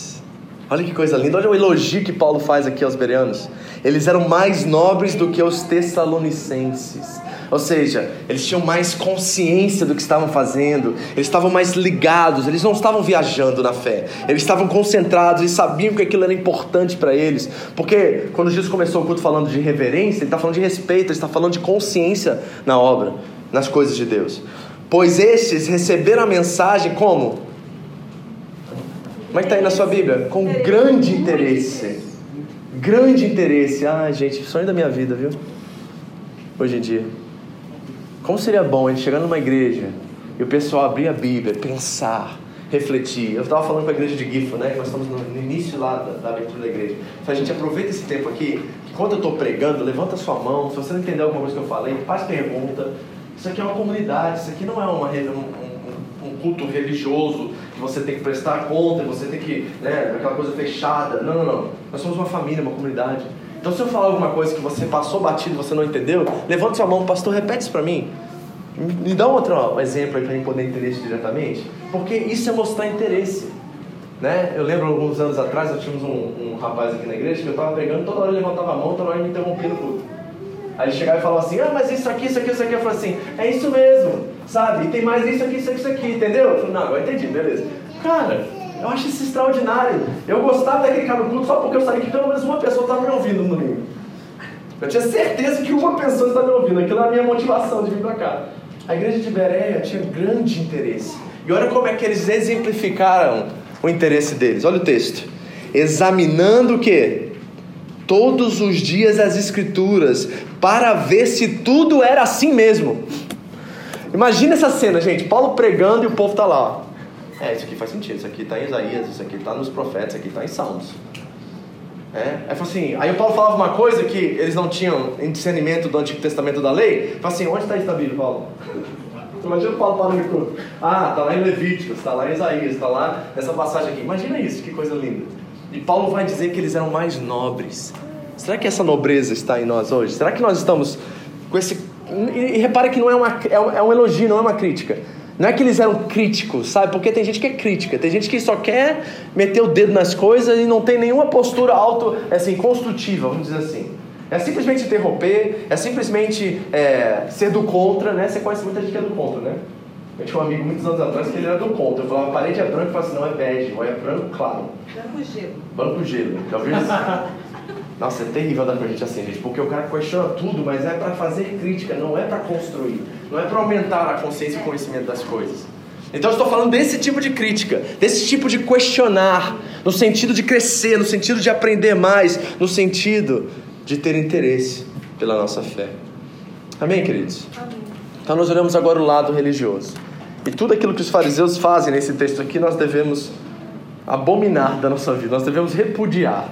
Olha que coisa linda. Olha o elogio que Paulo faz aqui aos bereanos. Eles eram mais nobres do que os tessalonicenses. Ou seja, eles tinham mais consciência do que estavam fazendo, eles estavam mais ligados, eles não estavam viajando na fé, eles estavam concentrados e sabiam que aquilo era importante para eles. Porque quando Jesus começou o culto falando de reverência, ele está falando de respeito, ele está falando de consciência na obra, nas coisas de Deus. Pois estes receberam a mensagem como? Como é que está aí na sua Bíblia? Com grande interesse. Grande interesse. Ai, gente, sonho da minha vida, viu? Hoje em dia. Como seria bom a gente chegar numa igreja e o pessoal abrir a Bíblia, pensar, refletir. Eu estava falando com a igreja de Gifo, né? Que nós estamos no início lá da, da abertura da igreja. A gente aproveita esse tempo aqui, que quando eu estou pregando, levanta sua mão. Se você não entendeu alguma coisa que eu falei, faz pergunta. Isso aqui é uma comunidade, isso aqui não é uma, um, um, culto religioso que você tem que prestar conta, você tem que, né, aquela coisa fechada. Não, não, não. Nós somos uma família, uma comunidade. Então, se eu falar alguma coisa que você passou batido, você não entendeu, levante sua mão, pastor, repete isso para mim. Me dá outro exemplo aí para gente poder entender isso diretamente. Porque isso é mostrar interesse. Né? Eu lembro alguns anos atrás, nós tínhamos um, um rapaz aqui na igreja que eu estava pregando, toda hora ele levantava a mão, toda hora ele me interrompia no culto. Aí chegava e falava assim, ah, mas isso aqui, isso aqui, isso aqui. Eu falei assim, é isso mesmo, sabe? E tem mais isso aqui, isso aqui, isso aqui, entendeu? Eu falei, não, agora entendi, beleza. Cara, eu acho isso extraordinário. Eu gostava daquele cara no culto só porque eu sabia que pelo menos uma pessoa estava me ouvindo no domingo. Eu tinha certeza que uma pessoa estava me ouvindo. Aquilo era a minha motivação de vir para cá. A igreja de Bereia tinha grande interesse. E olha como é que eles exemplificaram o interesse deles. Olha o texto. Examinando o que? Todos os dias as escrituras para ver se tudo era assim mesmo. Imagina essa cena, gente. Paulo pregando e o povo está lá. É, isso aqui faz sentido, isso aqui está em Isaías, isso aqui está nos profetas, isso aqui está em Salmos. É, aí assim, aí o Paulo falava uma coisa que eles não tinham em discernimento do Antigo Testamento da lei. Fala assim, onde está isso na Bíblia, Paulo? Imagina o Paulo falando com Ah, está lá em Levíticos, está lá em Isaías, está lá nessa passagem aqui. Imagina isso, que coisa linda. E Paulo vai dizer que eles eram mais nobres. Será que essa nobreza está em nós hoje? Será que nós estamos com esse. E repare que não é, uma, é um elogio, não é uma crítica. Não é que eles eram críticos, sabe? Porque tem gente que é crítica, tem gente que só quer meter o dedo nas coisas e não tem nenhuma postura auto, assim, construtiva, vamos dizer assim. É simplesmente interromper, é simplesmente é, ser do contra, né? Você conhece muita gente que é do contra, né? Eu tinha um amigo muitos anos atrás que ele era do contra. Eu falava, a parede é branca, eu falava assim, não, é bege, ou é branco claro. Branco gelo. Branco gelo. Já ouviu isso? Nossa, é terrível dar pra gente assim, gente, porque o cara questiona tudo, mas é para fazer crítica, não é para construir, não é para aumentar a consciência e o conhecimento das coisas. Então eu estou falando desse tipo de crítica, desse tipo de questionar, no sentido de crescer, no sentido de aprender mais, no sentido de ter interesse pela nossa fé. Amém, queridos? Amém. Então nós olhamos agora o lado religioso. E tudo aquilo que os fariseus fazem nesse texto aqui, nós devemos abominar da nossa vida, nós devemos repudiar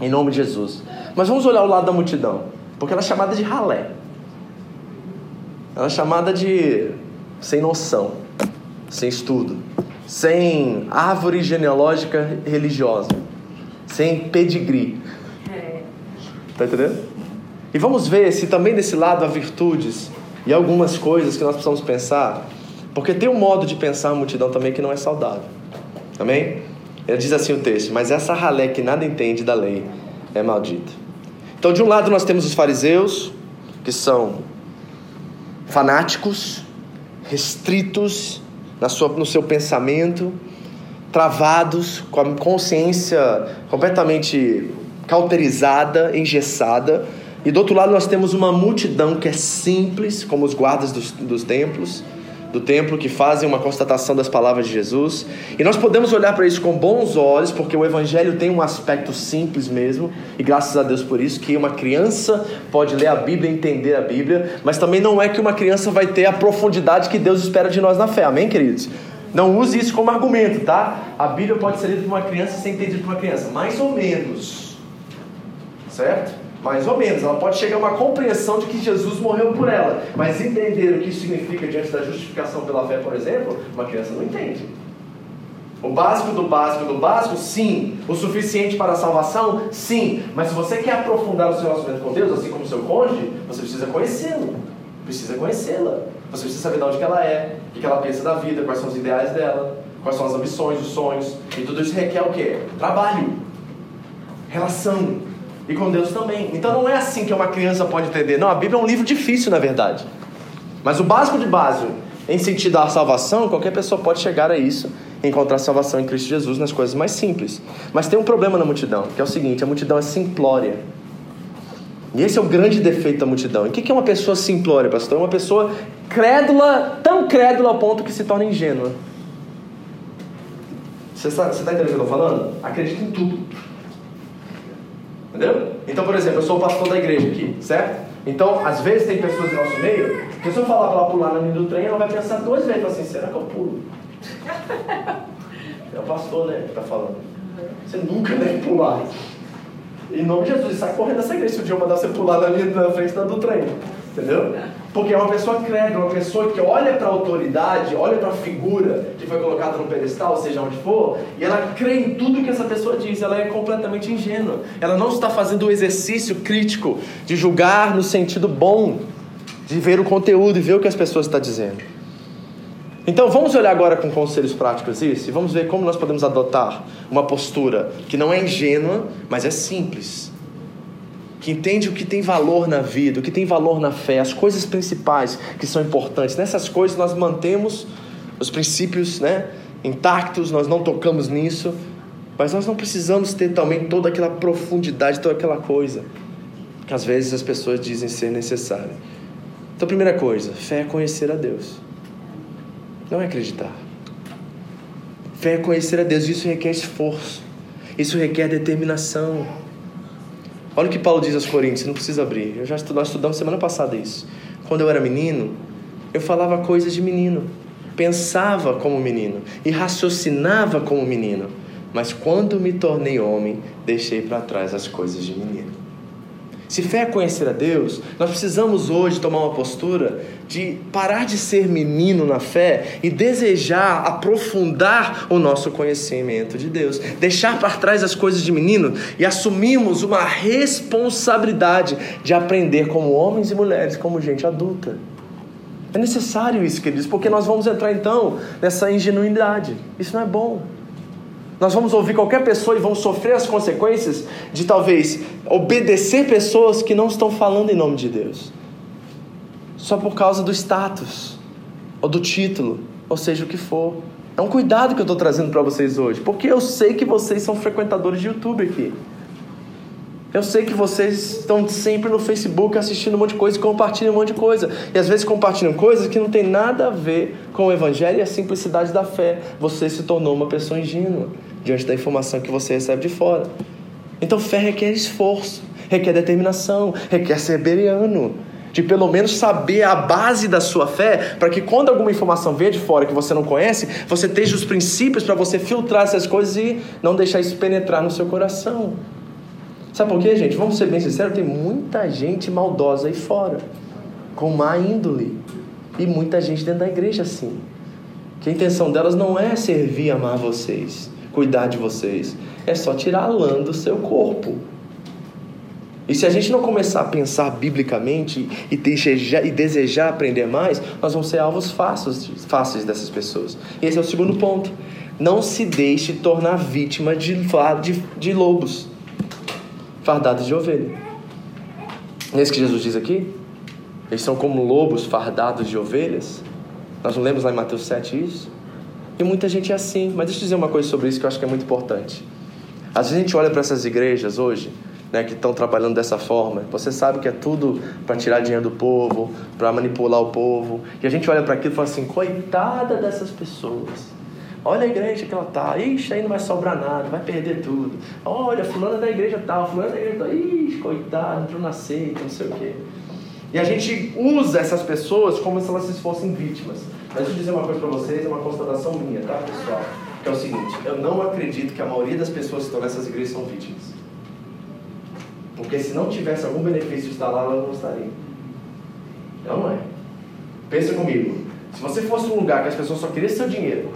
em nome de Jesus. Mas vamos olhar o lado da multidão, porque ela é chamada de ralé. Ela é chamada de sem noção, sem estudo, sem árvore genealógica religiosa, sem pedigree. É. Tá entendendo? E vamos ver se também desse lado há virtudes e algumas coisas que nós precisamos pensar, porque tem um modo de pensar a multidão também que não é saudável. Amém? Ele diz assim o texto: Mas essa ralé que nada entende da lei é maldita. Então, de um lado, nós temos os fariseus, que são fanáticos, restritos na sua, no seu pensamento, travados, com a consciência completamente cauterizada, engessada. E do outro lado, nós temos uma multidão que é simples, como os guardas dos, dos templos do templo que fazem uma constatação das palavras de Jesus. E nós podemos olhar para isso com bons olhos, porque o evangelho tem um aspecto simples mesmo, e graças a Deus por isso que uma criança pode ler a Bíblia e entender a Bíblia, mas também não é que uma criança vai ter a profundidade que Deus espera de nós na fé. Amém, queridos? Não use isso como argumento, tá? A Bíblia pode ser lida por uma criança sem ser entendida por uma criança, mais ou menos. Certo? Mais ou menos, ela pode chegar a uma compreensão de que Jesus morreu por ela, mas entender o que isso significa diante da justificação pela fé, por exemplo, uma criança não entende. O básico do básico do básico, sim. O suficiente para a salvação, sim. Mas se você quer aprofundar o seu relacionamento com Deus, assim como o seu cônjuge, você precisa conhecê-lo. Precisa conhecê-la. Você precisa saber de onde ela é, o que ela pensa da vida, quais são os ideais dela, quais são as ambições, os sonhos. E tudo isso requer o quê? Trabalho, relação, e com Deus também. Então não é assim que uma criança pode entender. Não, a Bíblia é um livro difícil, na verdade. Mas o básico de base, em sentido da salvação, qualquer pessoa pode chegar a isso, encontrar salvação em Cristo Jesus nas coisas mais simples. Mas tem um problema na multidão, que é o seguinte: a multidão é simplória. E esse é o grande defeito da multidão. E o que é uma pessoa simplória, pastor? É uma pessoa crédula, tão crédula ao ponto que se torna ingênua. Você está, você está entendendo o que eu estou falando? Acredita em tudo. Entendeu? Então, por exemplo, eu sou o pastor da igreja aqui, certo? Então, às vezes tem pessoas no nosso meio que se eu falar para ela pular na linha do trem, ela vai pensar duas vezes, assim, será que eu pulo? É o pastor, né, que está falando. Você nunca deve pular. Em nome de Jesus, sai correndo dessa igreja se o dia eu mandar você pular na linha da frente da do trem. Entendeu? Porque é uma pessoa crente, uma pessoa que olha para a autoridade, olha para a figura que foi colocada no pedestal, seja onde for, e ela crê em tudo que essa pessoa diz, ela é completamente ingênua. Ela não está fazendo o exercício crítico de julgar no sentido bom, de ver o conteúdo e ver o que as pessoas estão dizendo. Então vamos olhar agora com conselhos práticos isso e vamos ver como nós podemos adotar uma postura que não é ingênua, mas é simples que entende o que tem valor na vida, o que tem valor na fé, as coisas principais que são importantes. Nessas coisas nós mantemos os princípios né, intactos, nós não tocamos nisso, mas nós não precisamos ter também toda aquela profundidade, toda aquela coisa que às vezes as pessoas dizem ser necessária. Então, primeira coisa, fé é conhecer a Deus, não é acreditar. Fé é conhecer a Deus, isso requer esforço, isso requer determinação. Olha o que Paulo diz aos Coríntios, não precisa abrir. Eu já estudamos, nós estudamos semana passada isso. Quando eu era menino, eu falava coisas de menino, pensava como menino e raciocinava como menino. Mas quando me tornei homem, deixei para trás as coisas de menino. Se fé é conhecer a Deus, nós precisamos hoje tomar uma postura de parar de ser menino na fé e desejar aprofundar o nosso conhecimento de Deus, deixar para trás as coisas de menino e assumirmos uma responsabilidade de aprender como homens e mulheres, como gente adulta. É necessário isso, queridos, porque nós vamos entrar então nessa ingenuidade. Isso não é bom. Nós vamos ouvir qualquer pessoa e vamos sofrer as consequências de talvez obedecer pessoas que não estão falando em nome de Deus. Só por causa do status, ou do título, ou seja o que for. É um cuidado que eu estou trazendo para vocês hoje, porque eu sei que vocês são frequentadores de YouTube aqui. Eu sei que vocês estão sempre no Facebook assistindo um monte de coisa e um monte de coisa. E às vezes compartilham coisas que não tem nada a ver com o Evangelho e a simplicidade da fé. Você se tornou uma pessoa ingênua diante da informação que você recebe de fora. Então fé requer esforço, requer determinação, requer ser beriano. De pelo menos saber a base da sua fé, para que quando alguma informação vier de fora que você não conhece, você esteja os princípios para você filtrar essas coisas e não deixar isso penetrar no seu coração. Sabe por quê, gente? Vamos ser bem sinceros, tem muita gente maldosa aí fora, com má índole. E muita gente dentro da igreja assim. Que a intenção delas não é servir e amar vocês, cuidar de vocês. É só tirar a lã do seu corpo. E se a gente não começar a pensar biblicamente e desejar, e desejar aprender mais, nós vamos ser alvos fáceis, fáceis dessas pessoas. Esse é o segundo ponto. Não se deixe tornar vítima de, de, de lobos fardados de ovelha. Não é isso que Jesus diz aqui? Eles são como lobos fardados de ovelhas. Nós não lemos lá em Mateus 7 isso? E muita gente é assim. Mas deixa eu dizer uma coisa sobre isso que eu acho que é muito importante. Às vezes a gente olha para essas igrejas hoje, né, que estão trabalhando dessa forma. Você sabe que é tudo para tirar dinheiro do povo, para manipular o povo. E a gente olha para aquilo e fala assim: coitada dessas pessoas. Olha a igreja que ela tá. Ixi, aí não vai sobrar nada, vai perder tudo. Olha, fulana da igreja tal, fulana da igreja tal. Ixi, coitado, entrou na seita, não sei o quê. E a gente usa essas pessoas como se elas fossem vítimas. Mas deixa eu dizer uma coisa para vocês, é uma constatação minha, tá, pessoal? Que é o seguinte, eu não acredito que a maioria das pessoas que estão nessas igrejas são vítimas. Porque se não tivesse algum benefício de estar lá, elas não estariam. Não é. Pensa comigo. Se você fosse um lugar que as pessoas só queriam seu dinheiro,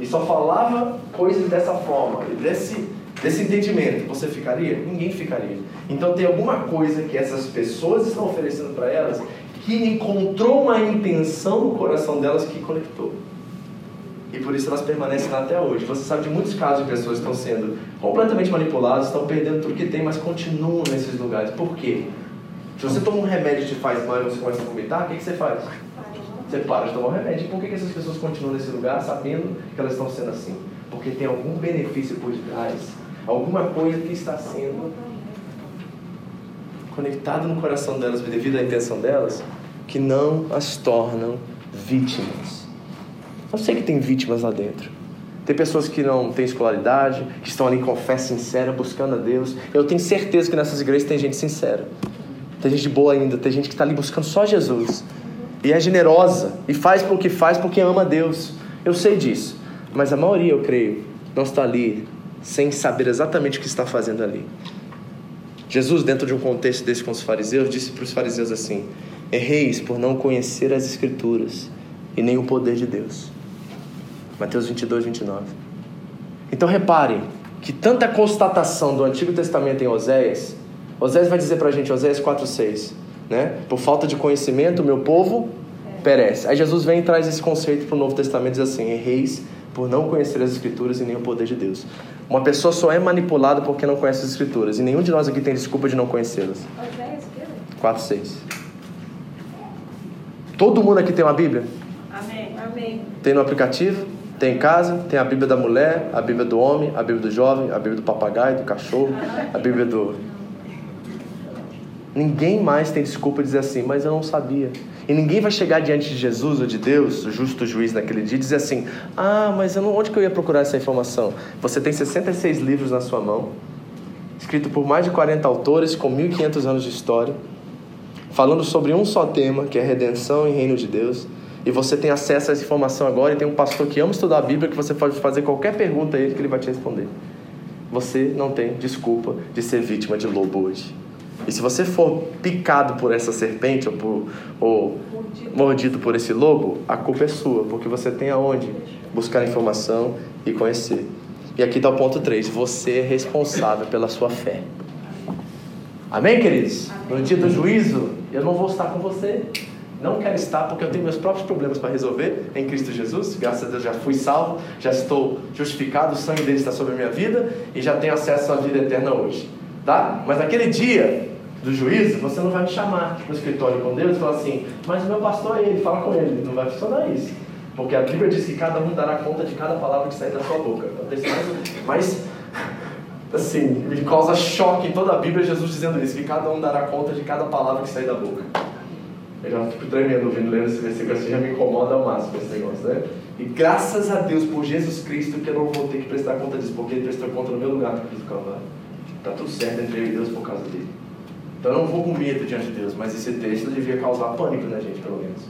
e só falava coisas dessa forma, desse, desse entendimento, você ficaria? Ninguém ficaria. Então tem alguma coisa que essas pessoas estão oferecendo para elas que encontrou uma intenção no coração delas que conectou. E por isso elas permanecem lá até hoje. Você sabe de muitos casos de pessoas que estão sendo completamente manipuladas, estão perdendo tudo que tem, mas continuam nesses lugares. Por quê? Se você toma um remédio que te faz mal e você começa a vomitar, o que, que você faz? Você para de tomar o remédio. Por que, que essas pessoas continuam nesse lugar sabendo que elas estão sendo assim? Porque tem algum benefício por detrás, alguma coisa que está sendo conectada no coração delas devido à intenção delas, que não as tornam vítimas. Eu sei que tem vítimas lá dentro. Tem pessoas que não têm escolaridade, que estão ali com fé sincera, buscando a Deus. Eu tenho certeza que nessas igrejas tem gente sincera. Tem gente boa ainda, tem gente que está ali buscando só Jesus e é generosa e faz o que faz porque ama a Deus. Eu sei disso, mas a maioria, eu creio, não está ali sem saber exatamente o que está fazendo ali. Jesus, dentro de um contexto desse com os fariseus, disse para os fariseus assim: Erreis por não conhecer as Escrituras e nem o poder de Deus. Mateus 22, 29. Então reparem que tanta constatação do Antigo Testamento em Oséias, Oséias vai dizer para a gente, Oséias 4, 6 né? Por falta de conhecimento, meu povo perece. Aí Jesus vem e traz esse conceito para o Novo Testamento e diz assim: erreis por não conhecer as Escrituras e nem o poder de Deus. Uma pessoa só é manipulada porque não conhece as Escrituras. E nenhum de nós aqui tem desculpa de não conhecê-las. 4, 6. Todo mundo aqui tem uma Bíblia? Amém. Amém. Tem no aplicativo? Tem em casa? Tem a Bíblia da mulher, a Bíblia do homem, a Bíblia do jovem, a Bíblia do papagaio, do cachorro, a Bíblia do Ninguém mais tem desculpa de dizer assim, mas eu não sabia. E ninguém vai chegar diante de Jesus ou de Deus, o justo juiz naquele dia, e dizer assim: Ah, mas eu não, onde que eu ia procurar essa informação? Você tem 66 livros na sua mão, escrito por mais de 40 autores, com 1.500 anos de história, falando sobre um só tema, que é redenção e reino de Deus. E você tem acesso a essa informação agora, e tem um pastor que ama estudar a Bíblia, que você pode fazer qualquer pergunta a ele que ele vai te responder. Você não tem desculpa de ser vítima de lobo hoje. E se você for picado por essa serpente ou, por, ou mordido por esse lobo, a culpa é sua, porque você tem aonde buscar informação e conhecer. E aqui está o ponto 3: você é responsável pela sua fé. Amém, queridos? No dia do juízo, eu não vou estar com você. Não quero estar porque eu tenho meus próprios problemas para resolver em Cristo Jesus. Graças a Deus já fui salvo, já estou justificado, o sangue dele está sobre a minha vida e já tenho acesso à vida eterna hoje. Tá? Mas naquele dia do juízo, você não vai me chamar no escritório com Deus e falar assim, mas o meu pastor é ele, fala com ele. Não vai funcionar isso. Porque a Bíblia diz que cada um dará conta de cada palavra que sair da sua boca. Então, mais, assim, me causa choque em toda a Bíblia Jesus dizendo isso, que cada um dará conta de cada palavra que sair da boca. Eu já fico tremendo ouvindo, lendo esse versículo assim, já me incomoda ao máximo esse negócio, né? E graças a Deus por Jesus Cristo que eu não vou ter que prestar conta disso, porque ele prestou conta no meu lugar no Cristo Calvário. Está tudo certo entre eu e Deus por causa dele. Então eu não vou com medo diante de Deus, mas esse texto devia causar pânico na gente, pelo menos.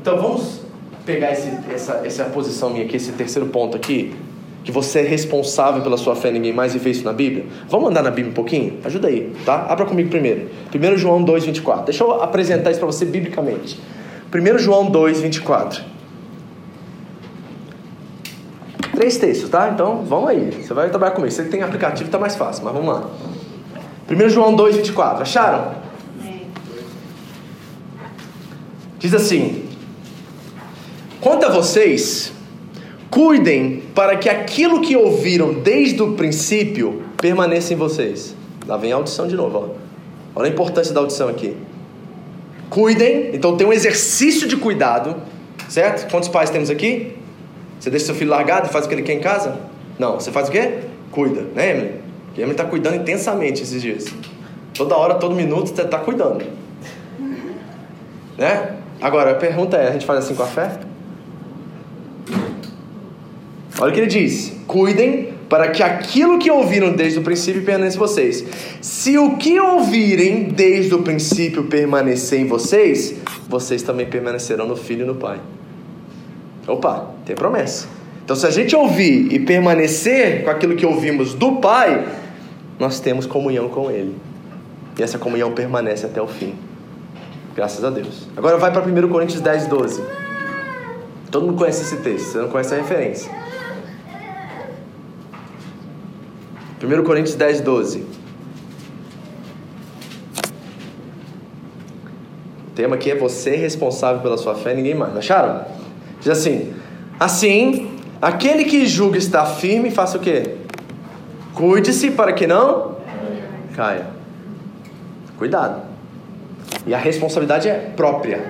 Então vamos pegar esse, essa, essa posição minha aqui, esse terceiro ponto aqui, que você é responsável pela sua fé, ninguém mais, e fez isso na Bíblia? Vamos andar na Bíblia um pouquinho? Ajuda aí, tá? Abra comigo primeiro. 1 João 2, 24. Deixa eu apresentar isso para você biblicamente. 1 João 2, 24. Três textos, tá? Então, vamos aí. Você vai trabalhar comigo. Você tem aplicativo, tá mais fácil, mas vamos lá. 1 João 2, 24. Acharam? Diz assim: Quanto a vocês, cuidem para que aquilo que ouviram desde o princípio permaneça em vocês. Lá vem a audição de novo. Ó. Olha a importância da audição aqui. Cuidem, então tem um exercício de cuidado, certo? Quantos pais temos aqui? Você deixa seu filho largado e faz o que ele quer em casa? Não, você faz o quê? Cuida, né, Emily? Porque Emily está cuidando intensamente esses dias. Toda hora, todo minuto, você está cuidando. Né? Agora, a pergunta é: a gente faz assim com a fé? Olha o que ele diz: Cuidem para que aquilo que ouviram desde o princípio permaneça em vocês. Se o que ouvirem desde o princípio permanecer em vocês, vocês também permanecerão no Filho e no Pai. Opa, tem promessa. Então, se a gente ouvir e permanecer com aquilo que ouvimos do Pai, nós temos comunhão com Ele. E essa comunhão permanece até o fim. Graças a Deus. Agora vai para 1 Coríntios 10, 12. Todo mundo conhece esse texto, você não conhece a referência. 1 Coríntios 10, 12. O tema aqui é você responsável pela sua fé, ninguém mais. Acharam? Diz assim: Assim, aquele que julga estar firme, faça o quê? Cuide-se para que não caia. Cuidado. E a responsabilidade é própria,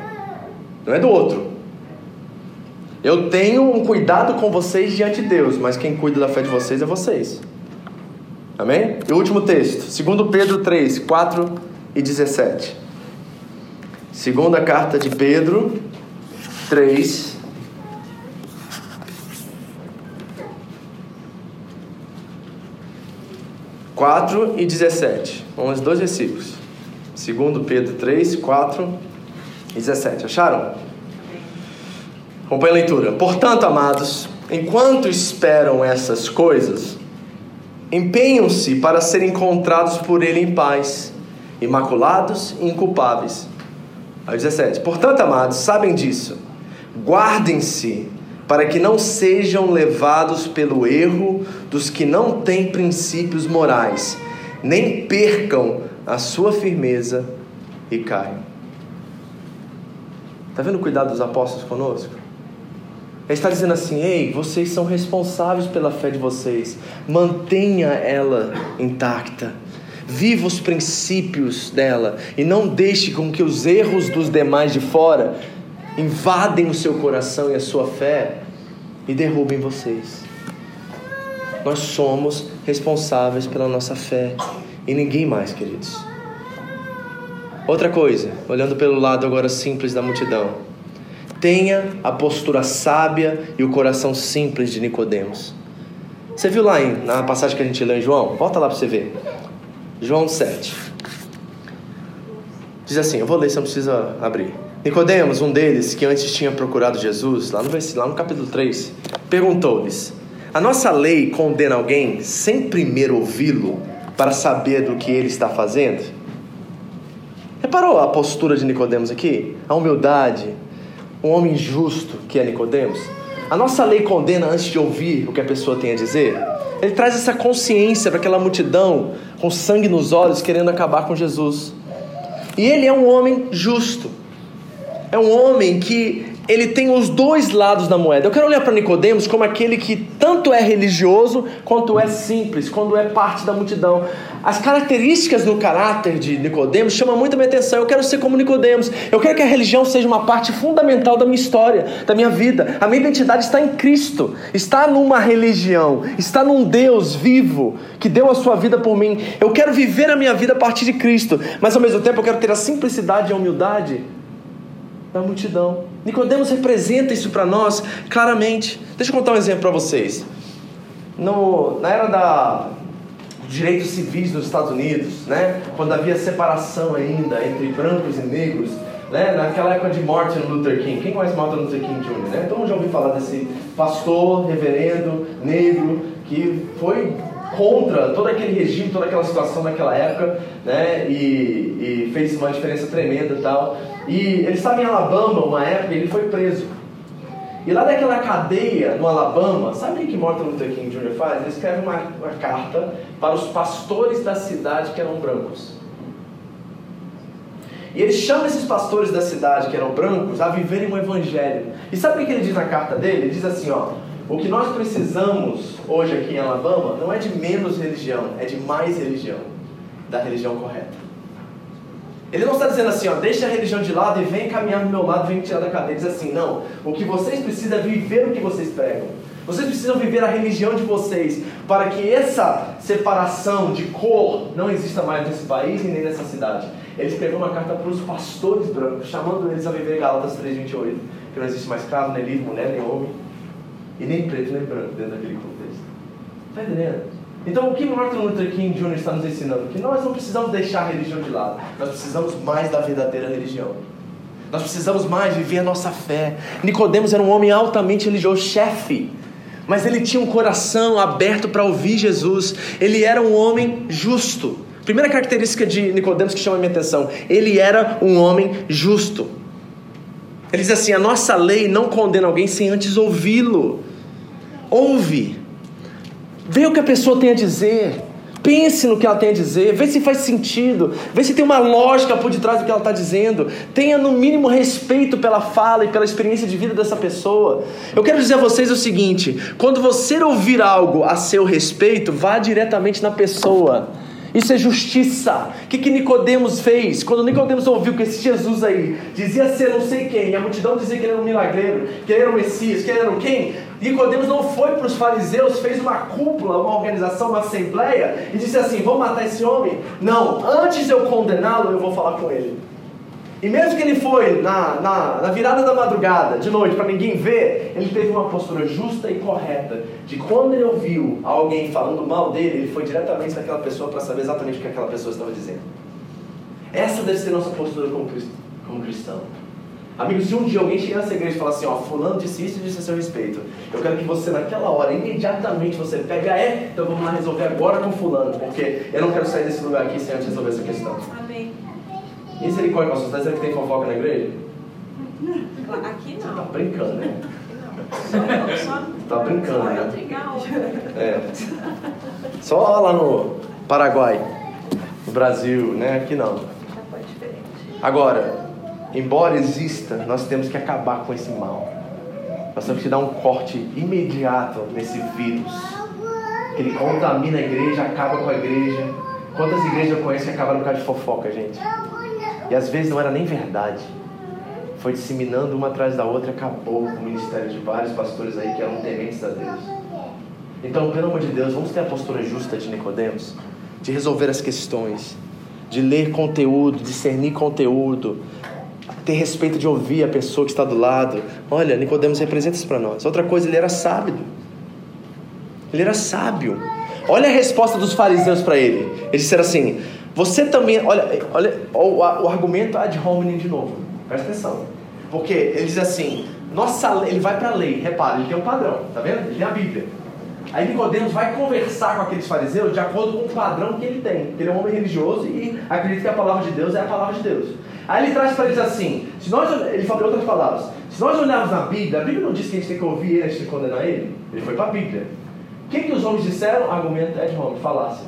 não é do outro. Eu tenho um cuidado com vocês diante de Deus, mas quem cuida da fé de vocês é vocês. Amém? E o último texto, 2 Pedro 3, 4 e 17. Segunda carta de Pedro 3, 4 e 17. Vamos aos dois versículos. 2 Pedro 3, 4 e 17. Acharam? Acompanhe a leitura. Portanto, amados, enquanto esperam essas coisas, empenham-se para serem encontrados por Ele em paz, imaculados e inculpáveis. Aí 17. Portanto, amados, sabem disso. Guardem-se para que não sejam levados pelo erro dos que não têm princípios morais, nem percam a sua firmeza e caiam. Está vendo o cuidado dos apóstolos conosco? Ele está dizendo assim: ei, vocês são responsáveis pela fé de vocês, mantenha ela intacta. Viva os princípios dela e não deixe com que os erros dos demais de fora invadem o seu coração e a sua fé e derrubem vocês. Nós somos responsáveis pela nossa fé e ninguém mais, queridos. Outra coisa, olhando pelo lado agora simples da multidão, tenha a postura sábia e o coração simples de Nicodemos. Você viu lá em, na passagem que a gente leu em João? Volta lá para você ver. João 7. Diz assim, eu vou ler, você não precisa abrir. Nicodemos, um deles, que antes tinha procurado Jesus, lá no, lá no capítulo 3, perguntou-lhes: A nossa lei condena alguém sem primeiro ouvi-lo para saber do que ele está fazendo? Reparou a postura de Nicodemos aqui? A humildade, um homem justo que é Nicodemos? A nossa lei condena antes de ouvir o que a pessoa tem a dizer? Ele traz essa consciência para aquela multidão com sangue nos olhos querendo acabar com Jesus. E ele é um homem justo. é um homem que ele tem os dois lados da moeda. Eu quero olhar para Nicodemos como aquele que tanto é religioso quanto é simples, quando é parte da multidão. As características do caráter de Nicodemos chamam muito a minha atenção. Eu quero ser como Nicodemos. Eu quero que a religião seja uma parte fundamental da minha história, da minha vida. A minha identidade está em Cristo, está numa religião, está num Deus vivo que deu a sua vida por mim. Eu quero viver a minha vida a partir de Cristo, mas ao mesmo tempo eu quero ter a simplicidade e a humildade da multidão. Nicodemos representa isso para nós claramente. Deixa eu contar um exemplo para vocês. No, na era da direitos civis nos Estados Unidos, né? quando havia separação ainda entre brancos e negros, né? naquela época de Martin Luther King. Quem conhece Martin Luther King Jr.? Né? Todo mundo já ouviu falar desse pastor, reverendo, negro, que foi contra todo aquele regime, toda aquela situação naquela época, né? E, e fez uma diferença tremenda e tal. E ele estava em Alabama uma época e ele foi preso. E lá daquela cadeia no Alabama, sabe o que Martin Luther King Jr. faz? Ele escreve uma, uma carta para os pastores da cidade que eram brancos. E ele chama esses pastores da cidade que eram brancos a viverem um evangelho. E sabe o que ele diz na carta dele? Ele diz assim, ó, o que nós precisamos hoje aqui em Alabama não é de menos religião, é de mais religião, da religião correta. Ele não está dizendo assim, ó, deixa a religião de lado e vem caminhar do meu lado, vem me tirar da cadeia. Ele diz assim, não, o que vocês precisam é viver o que vocês pregam. Vocês precisam viver a religião de vocês para que essa separação de cor não exista mais nesse país e nem nessa cidade. Ele escreveu uma carta para os pastores brancos, chamando eles a viver Galatas 3,28, que não existe mais escravo, nem livre, mulher, nem homem, e nem preto nem branco dentro daquele contexto. Está entendendo? Então, o que Martin Luther King Jr. está nos ensinando? Que nós não precisamos deixar a religião de lado, nós precisamos mais da verdadeira religião. Nós precisamos mais viver a nossa fé. Nicodemos era um homem altamente religioso, chefe, mas ele tinha um coração aberto para ouvir Jesus. Ele era um homem justo. Primeira característica de Nicodemos que chama minha atenção: ele era um homem justo. Ele diz assim: a nossa lei não condena alguém sem antes ouvi-lo. Ouve. Vê o que a pessoa tem a dizer. Pense no que ela tem a dizer, vê se faz sentido, vê se tem uma lógica por detrás do que ela está dizendo. Tenha no mínimo respeito pela fala e pela experiência de vida dessa pessoa. Eu quero dizer a vocês o seguinte: quando você ouvir algo a seu respeito, vá diretamente na pessoa. Isso é justiça. O que, que Nicodemos fez? Quando Nicodemos ouviu que esse Jesus aí dizia ser não sei quem, e a multidão dizia que ele era um milagreiro, que ele era o Messias, que ele era o quem, Nicodemos não foi para os fariseus, fez uma cúpula, uma organização, uma assembleia, e disse assim: vamos matar esse homem? Não, antes de eu condená-lo, eu vou falar com ele. E mesmo que ele foi na, na, na virada da madrugada, de noite, para ninguém ver, ele teve uma postura justa e correta. De quando ele ouviu alguém falando mal dele, ele foi diretamente naquela pessoa para saber exatamente o que aquela pessoa estava dizendo. Essa deve ser nossa postura como, como cristão. Amigo, se um dia alguém chegar nessa igreja e falar assim, ó, fulano disse isso e disse a seu respeito, eu quero que você naquela hora, imediatamente você pega, é, então vamos lá resolver agora com fulano, porque eu não quero sair desse lugar aqui sem antes resolver essa questão. Amém. Misericórdia, pastor, você está dizendo que tem fofoca na igreja? Aqui Você não. tá brincando, né? Aqui não. Só, Tá brincando, só né? É. Só lá no Paraguai, no Brasil, né? Aqui não. Já foi diferente. Agora, embora exista, nós temos que acabar com esse mal. Nós temos que dar um corte imediato nesse vírus. Ele contamina a igreja, acaba com a igreja. Quantas igrejas eu conheço que acabaram por causa de fofoca, gente? E às vezes não era nem verdade. Foi disseminando uma atrás da outra acabou com o ministério de vários pastores aí que eram tementes a Deus. Então, pelo amor de Deus, vamos ter a postura justa de Nicodemos, de resolver as questões, de ler conteúdo, discernir conteúdo, ter respeito de ouvir a pessoa que está do lado. Olha, Nicodemos representa isso para nós. Outra coisa, ele era sábio. Ele era sábio. Olha a resposta dos fariseus para ele. Eles disseram assim: Você também. Olha, olha o, o argumento ad hominem de novo. Presta atenção. Porque ele diz assim: Nossa. Ele vai para a lei. Repara, ele tem um padrão. Tá vendo? Ele tem a Bíblia. Aí Nicodemos vai conversar com aqueles fariseus de acordo com o padrão que ele tem. Ele é um homem religioso e acredita que a palavra de Deus é a palavra de Deus. Aí ele traz para eles assim: se nós, ele fala em outras palavras, se nós olharmos na Bíblia, a Bíblia não diz que a gente tem que ouvir ele antes de condenar ele. Ele foi para a Bíblia. O que, que os homens disseram? Argumento é de homem, falácia.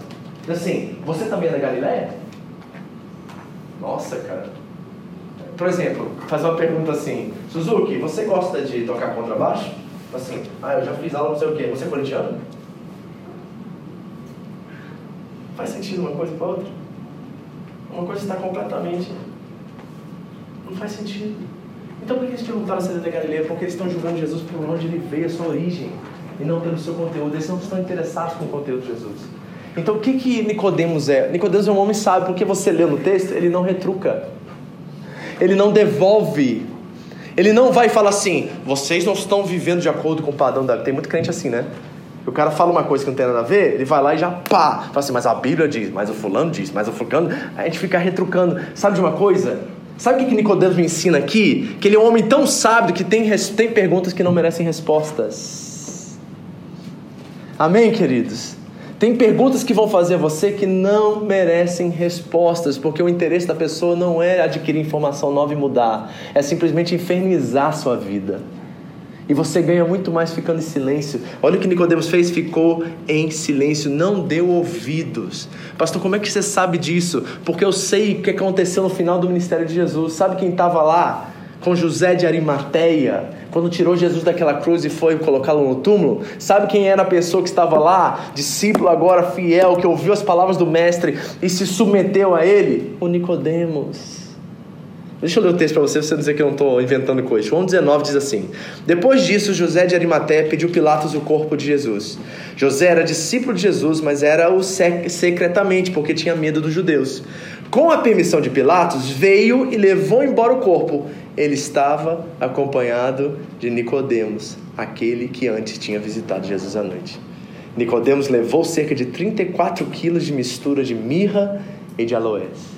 Assim: você também é da Galileia? Nossa, cara. Por exemplo, fazer uma pergunta assim: Suzuki, você gosta de tocar contrabaixo? Assim, ah, eu já fiz aula, não sei o quê. Você é corintiano? Faz sentido uma coisa com a outra? Uma coisa está completamente. Não faz sentido. Então por que eles perguntaram a César da Galileia? Porque eles estão julgando Jesus por onde ele veio, a sua origem, e não pelo seu conteúdo. Eles não estão interessados com o conteúdo de Jesus. Então o que que Nicodemos é? Nicodemos é um homem sábio, porque você lê no texto, ele não retruca. Ele não devolve. Ele não vai falar assim, vocês não estão vivendo de acordo com o padrão da. Tem muito crente assim, né? O cara fala uma coisa que não tem nada a ver, ele vai lá e já pá, fala assim, mas a Bíblia diz, mas o fulano diz, mas o fulano. A gente fica retrucando. Sabe de uma coisa? Sabe o que Nicodemos me ensina aqui? Que ele é um homem tão sábio que tem, tem perguntas que não merecem respostas. Amém, queridos? Tem perguntas que vão fazer a você que não merecem respostas, porque o interesse da pessoa não é adquirir informação nova e mudar, é simplesmente infernizar sua vida. E você ganha muito mais ficando em silêncio. Olha o que Nicodemos fez, ficou em silêncio, não deu ouvidos. Pastor, como é que você sabe disso? Porque eu sei o que aconteceu no final do ministério de Jesus. Sabe quem estava lá? Com José de Arimateia, quando tirou Jesus daquela cruz e foi colocá-lo no túmulo, sabe quem era a pessoa que estava lá? Discípulo agora fiel, que ouviu as palavras do mestre e se submeteu a ele? O Nicodemos. Deixa eu ler o texto para você, você não dizer que eu não estou inventando coisa. João 19 diz assim: Depois disso, José de Arimaté pediu Pilatos o corpo de Jesus. José era discípulo de Jesus, mas era o sec secretamente, porque tinha medo dos judeus. Com a permissão de Pilatos, veio e levou embora o corpo. Ele estava acompanhado de Nicodemos, aquele que antes tinha visitado Jesus à noite. Nicodemos levou cerca de 34 quilos de mistura de mirra e de aloés.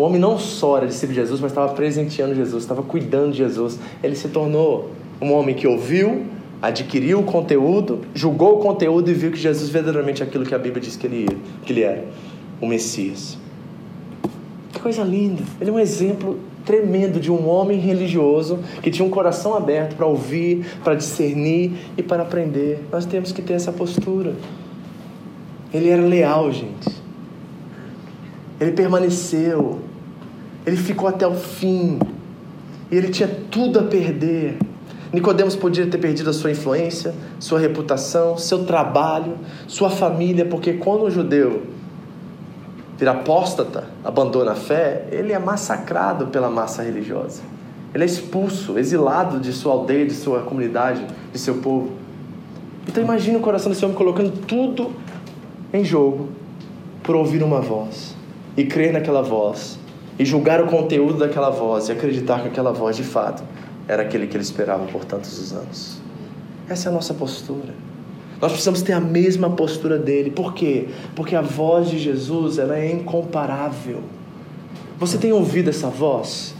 O homem não só era discípulo de Jesus, mas estava presenteando Jesus, estava cuidando de Jesus. Ele se tornou um homem que ouviu, adquiriu o conteúdo, julgou o conteúdo e viu que Jesus verdadeiramente é aquilo que a Bíblia diz que ele, que ele era, o Messias. Que coisa linda! Ele é um exemplo tremendo de um homem religioso que tinha um coração aberto para ouvir, para discernir e para aprender. Nós temos que ter essa postura. Ele era leal, gente. Ele permaneceu. Ele ficou até o fim. E ele tinha tudo a perder. Nicodemos podia ter perdido a sua influência, sua reputação, seu trabalho, sua família, porque quando o judeu vira apóstata, abandona a fé, ele é massacrado pela massa religiosa. Ele é expulso, exilado de sua aldeia, de sua comunidade, de seu povo. Então imagine o coração desse homem colocando tudo em jogo por ouvir uma voz e crer naquela voz e julgar o conteúdo daquela voz e acreditar que aquela voz de fato era aquele que ele esperava por tantos anos. Essa é a nossa postura. Nós precisamos ter a mesma postura dele. Por quê? Porque a voz de Jesus ela é incomparável. Você tem ouvido essa voz?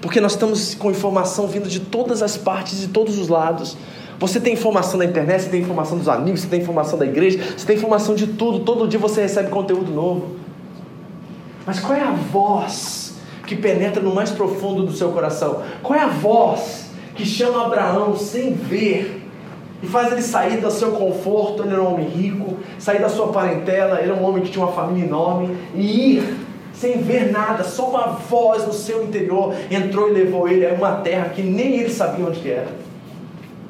Porque nós estamos com informação vindo de todas as partes, de todos os lados. Você tem informação da internet, você tem informação dos amigos, você tem informação da igreja, você tem informação de tudo. Todo dia você recebe conteúdo novo. Mas qual é a voz que penetra no mais profundo do seu coração? Qual é a voz que chama Abraão sem ver e faz ele sair do seu conforto? Ele era um homem rico, sair da sua parentela, ele era um homem que tinha uma família enorme e ir sem ver nada, só uma voz no seu interior entrou e levou ele a uma terra que nem ele sabia onde era.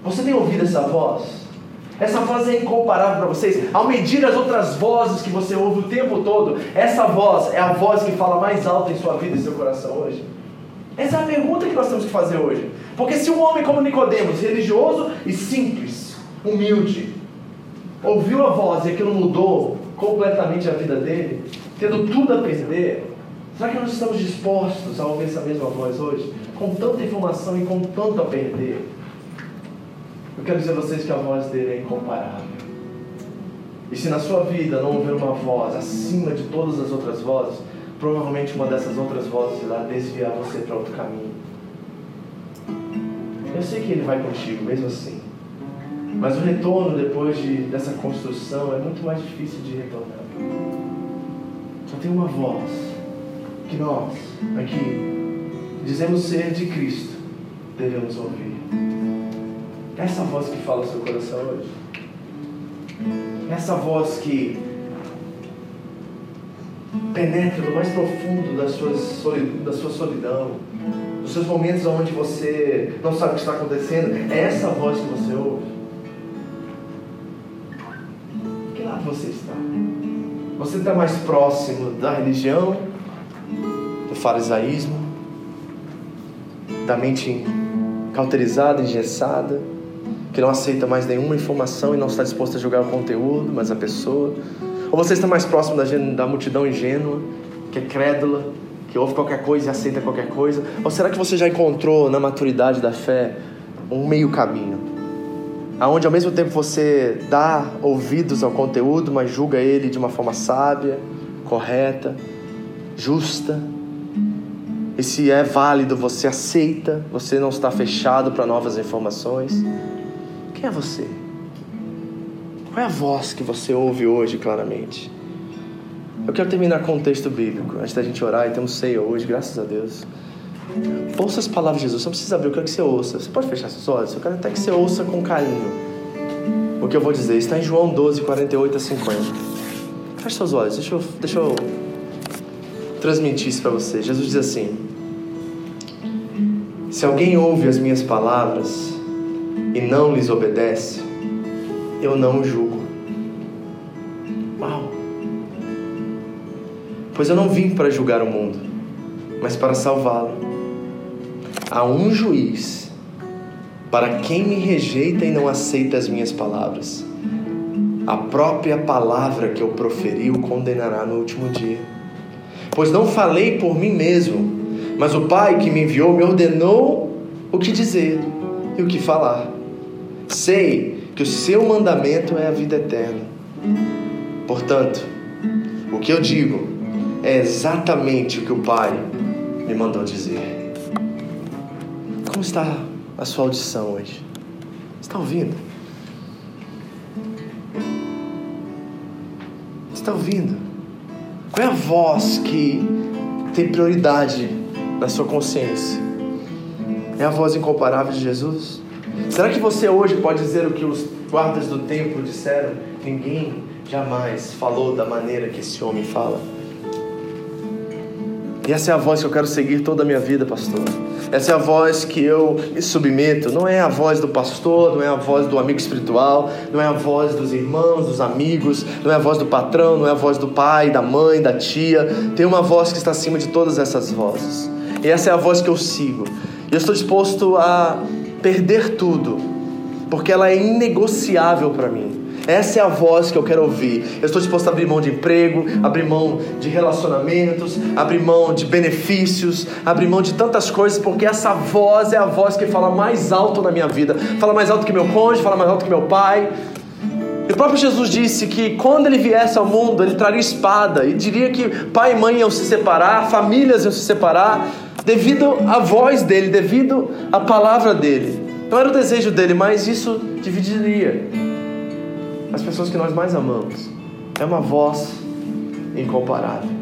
Você tem ouvido essa voz? Essa voz é incomparável para vocês. Ao medir as outras vozes que você ouve o tempo todo, essa voz é a voz que fala mais alto em sua vida e seu coração hoje? Essa é a pergunta que nós temos que fazer hoje. Porque se um homem como Nicodemos, religioso e simples, humilde, ouviu a voz e aquilo mudou completamente a vida dele, tendo tudo a perder, será que nós estamos dispostos a ouvir essa mesma voz hoje? Com tanta informação e com tanto a perder? Eu quero dizer a vocês que a voz dele é incomparável. E se na sua vida não houver uma voz acima de todas as outras vozes, provavelmente uma dessas outras vozes irá desviar você para outro caminho. Eu sei que ele vai contigo, mesmo assim. Mas o retorno depois de, dessa construção é muito mais difícil de retornar. Só tem uma voz que nós, aqui, dizemos ser de Cristo, devemos ouvir. Essa voz que fala o seu coração hoje. Essa voz que penetra no mais profundo da sua, solidão, da sua solidão, nos seus momentos onde você não sabe o que está acontecendo, é essa voz que você ouve. Que lado você está? Você está mais próximo da religião, do farisaísmo, da mente cauterizada, engessada, que não aceita mais nenhuma informação e não está disposto a julgar o conteúdo, mas a pessoa? Ou você está mais próximo da, da multidão ingênua, que é crédula, que ouve qualquer coisa e aceita qualquer coisa? Ou será que você já encontrou na maturidade da fé um meio caminho? Aonde ao mesmo tempo você dá ouvidos ao conteúdo, mas julga ele de uma forma sábia, correta, justa, e se é válido, você aceita, você não está fechado para novas informações. Quem é você? Qual é a voz que você ouve hoje claramente? Eu quero terminar com um texto bíblico, antes da gente orar, e temos ceia hoje, graças a Deus. Ouça as palavras de Jesus, você não precisa abrir, eu quero que você ouça. Você pode fechar seus olhos? Eu quero até que você ouça com carinho o que eu vou dizer. Está em João 12, 48 a 50. Feche seus olhos, deixa eu, deixa eu transmitir isso para você. Jesus diz assim: Se alguém ouve as minhas palavras e não lhes obedece, eu não o julgo. Uau! Pois eu não vim para julgar o mundo, mas para salvá-lo. Há um juiz para quem me rejeita e não aceita as minhas palavras. A própria palavra que eu proferi o condenará no último dia pois não falei por mim mesmo, mas o Pai que me enviou me ordenou o que dizer e o que falar. Sei que o seu mandamento é a vida eterna. Portanto, o que eu digo é exatamente o que o Pai me mandou dizer. Como está a sua audição hoje? Está ouvindo? Está ouvindo? Qual é a voz que tem prioridade na sua consciência? É a voz incomparável de Jesus? Será que você hoje pode dizer o que os guardas do templo disseram? Ninguém jamais falou da maneira que esse homem fala. E essa é a voz que eu quero seguir toda a minha vida, pastor. Essa é a voz que eu me submeto. Não é a voz do pastor, não é a voz do amigo espiritual, não é a voz dos irmãos, dos amigos, não é a voz do patrão, não é a voz do pai, da mãe, da tia. Tem uma voz que está acima de todas essas vozes. E essa é a voz que eu sigo. E eu estou disposto a perder tudo, porque ela é inegociável para mim. Essa é a voz que eu quero ouvir. Eu estou disposto a abrir mão de emprego, abrir mão de relacionamentos, abrir mão de benefícios, abrir mão de tantas coisas, porque essa voz é a voz que fala mais alto na minha vida. Fala mais alto que meu cônjuge, fala mais alto que meu pai. O próprio Jesus disse que quando ele viesse ao mundo, ele traria espada e diria que pai e mãe iam se separar, famílias iam se separar, devido à voz dele, devido à palavra dele. Não era o desejo dele, mas isso dividiria as pessoas que nós mais amamos. É uma voz incomparável.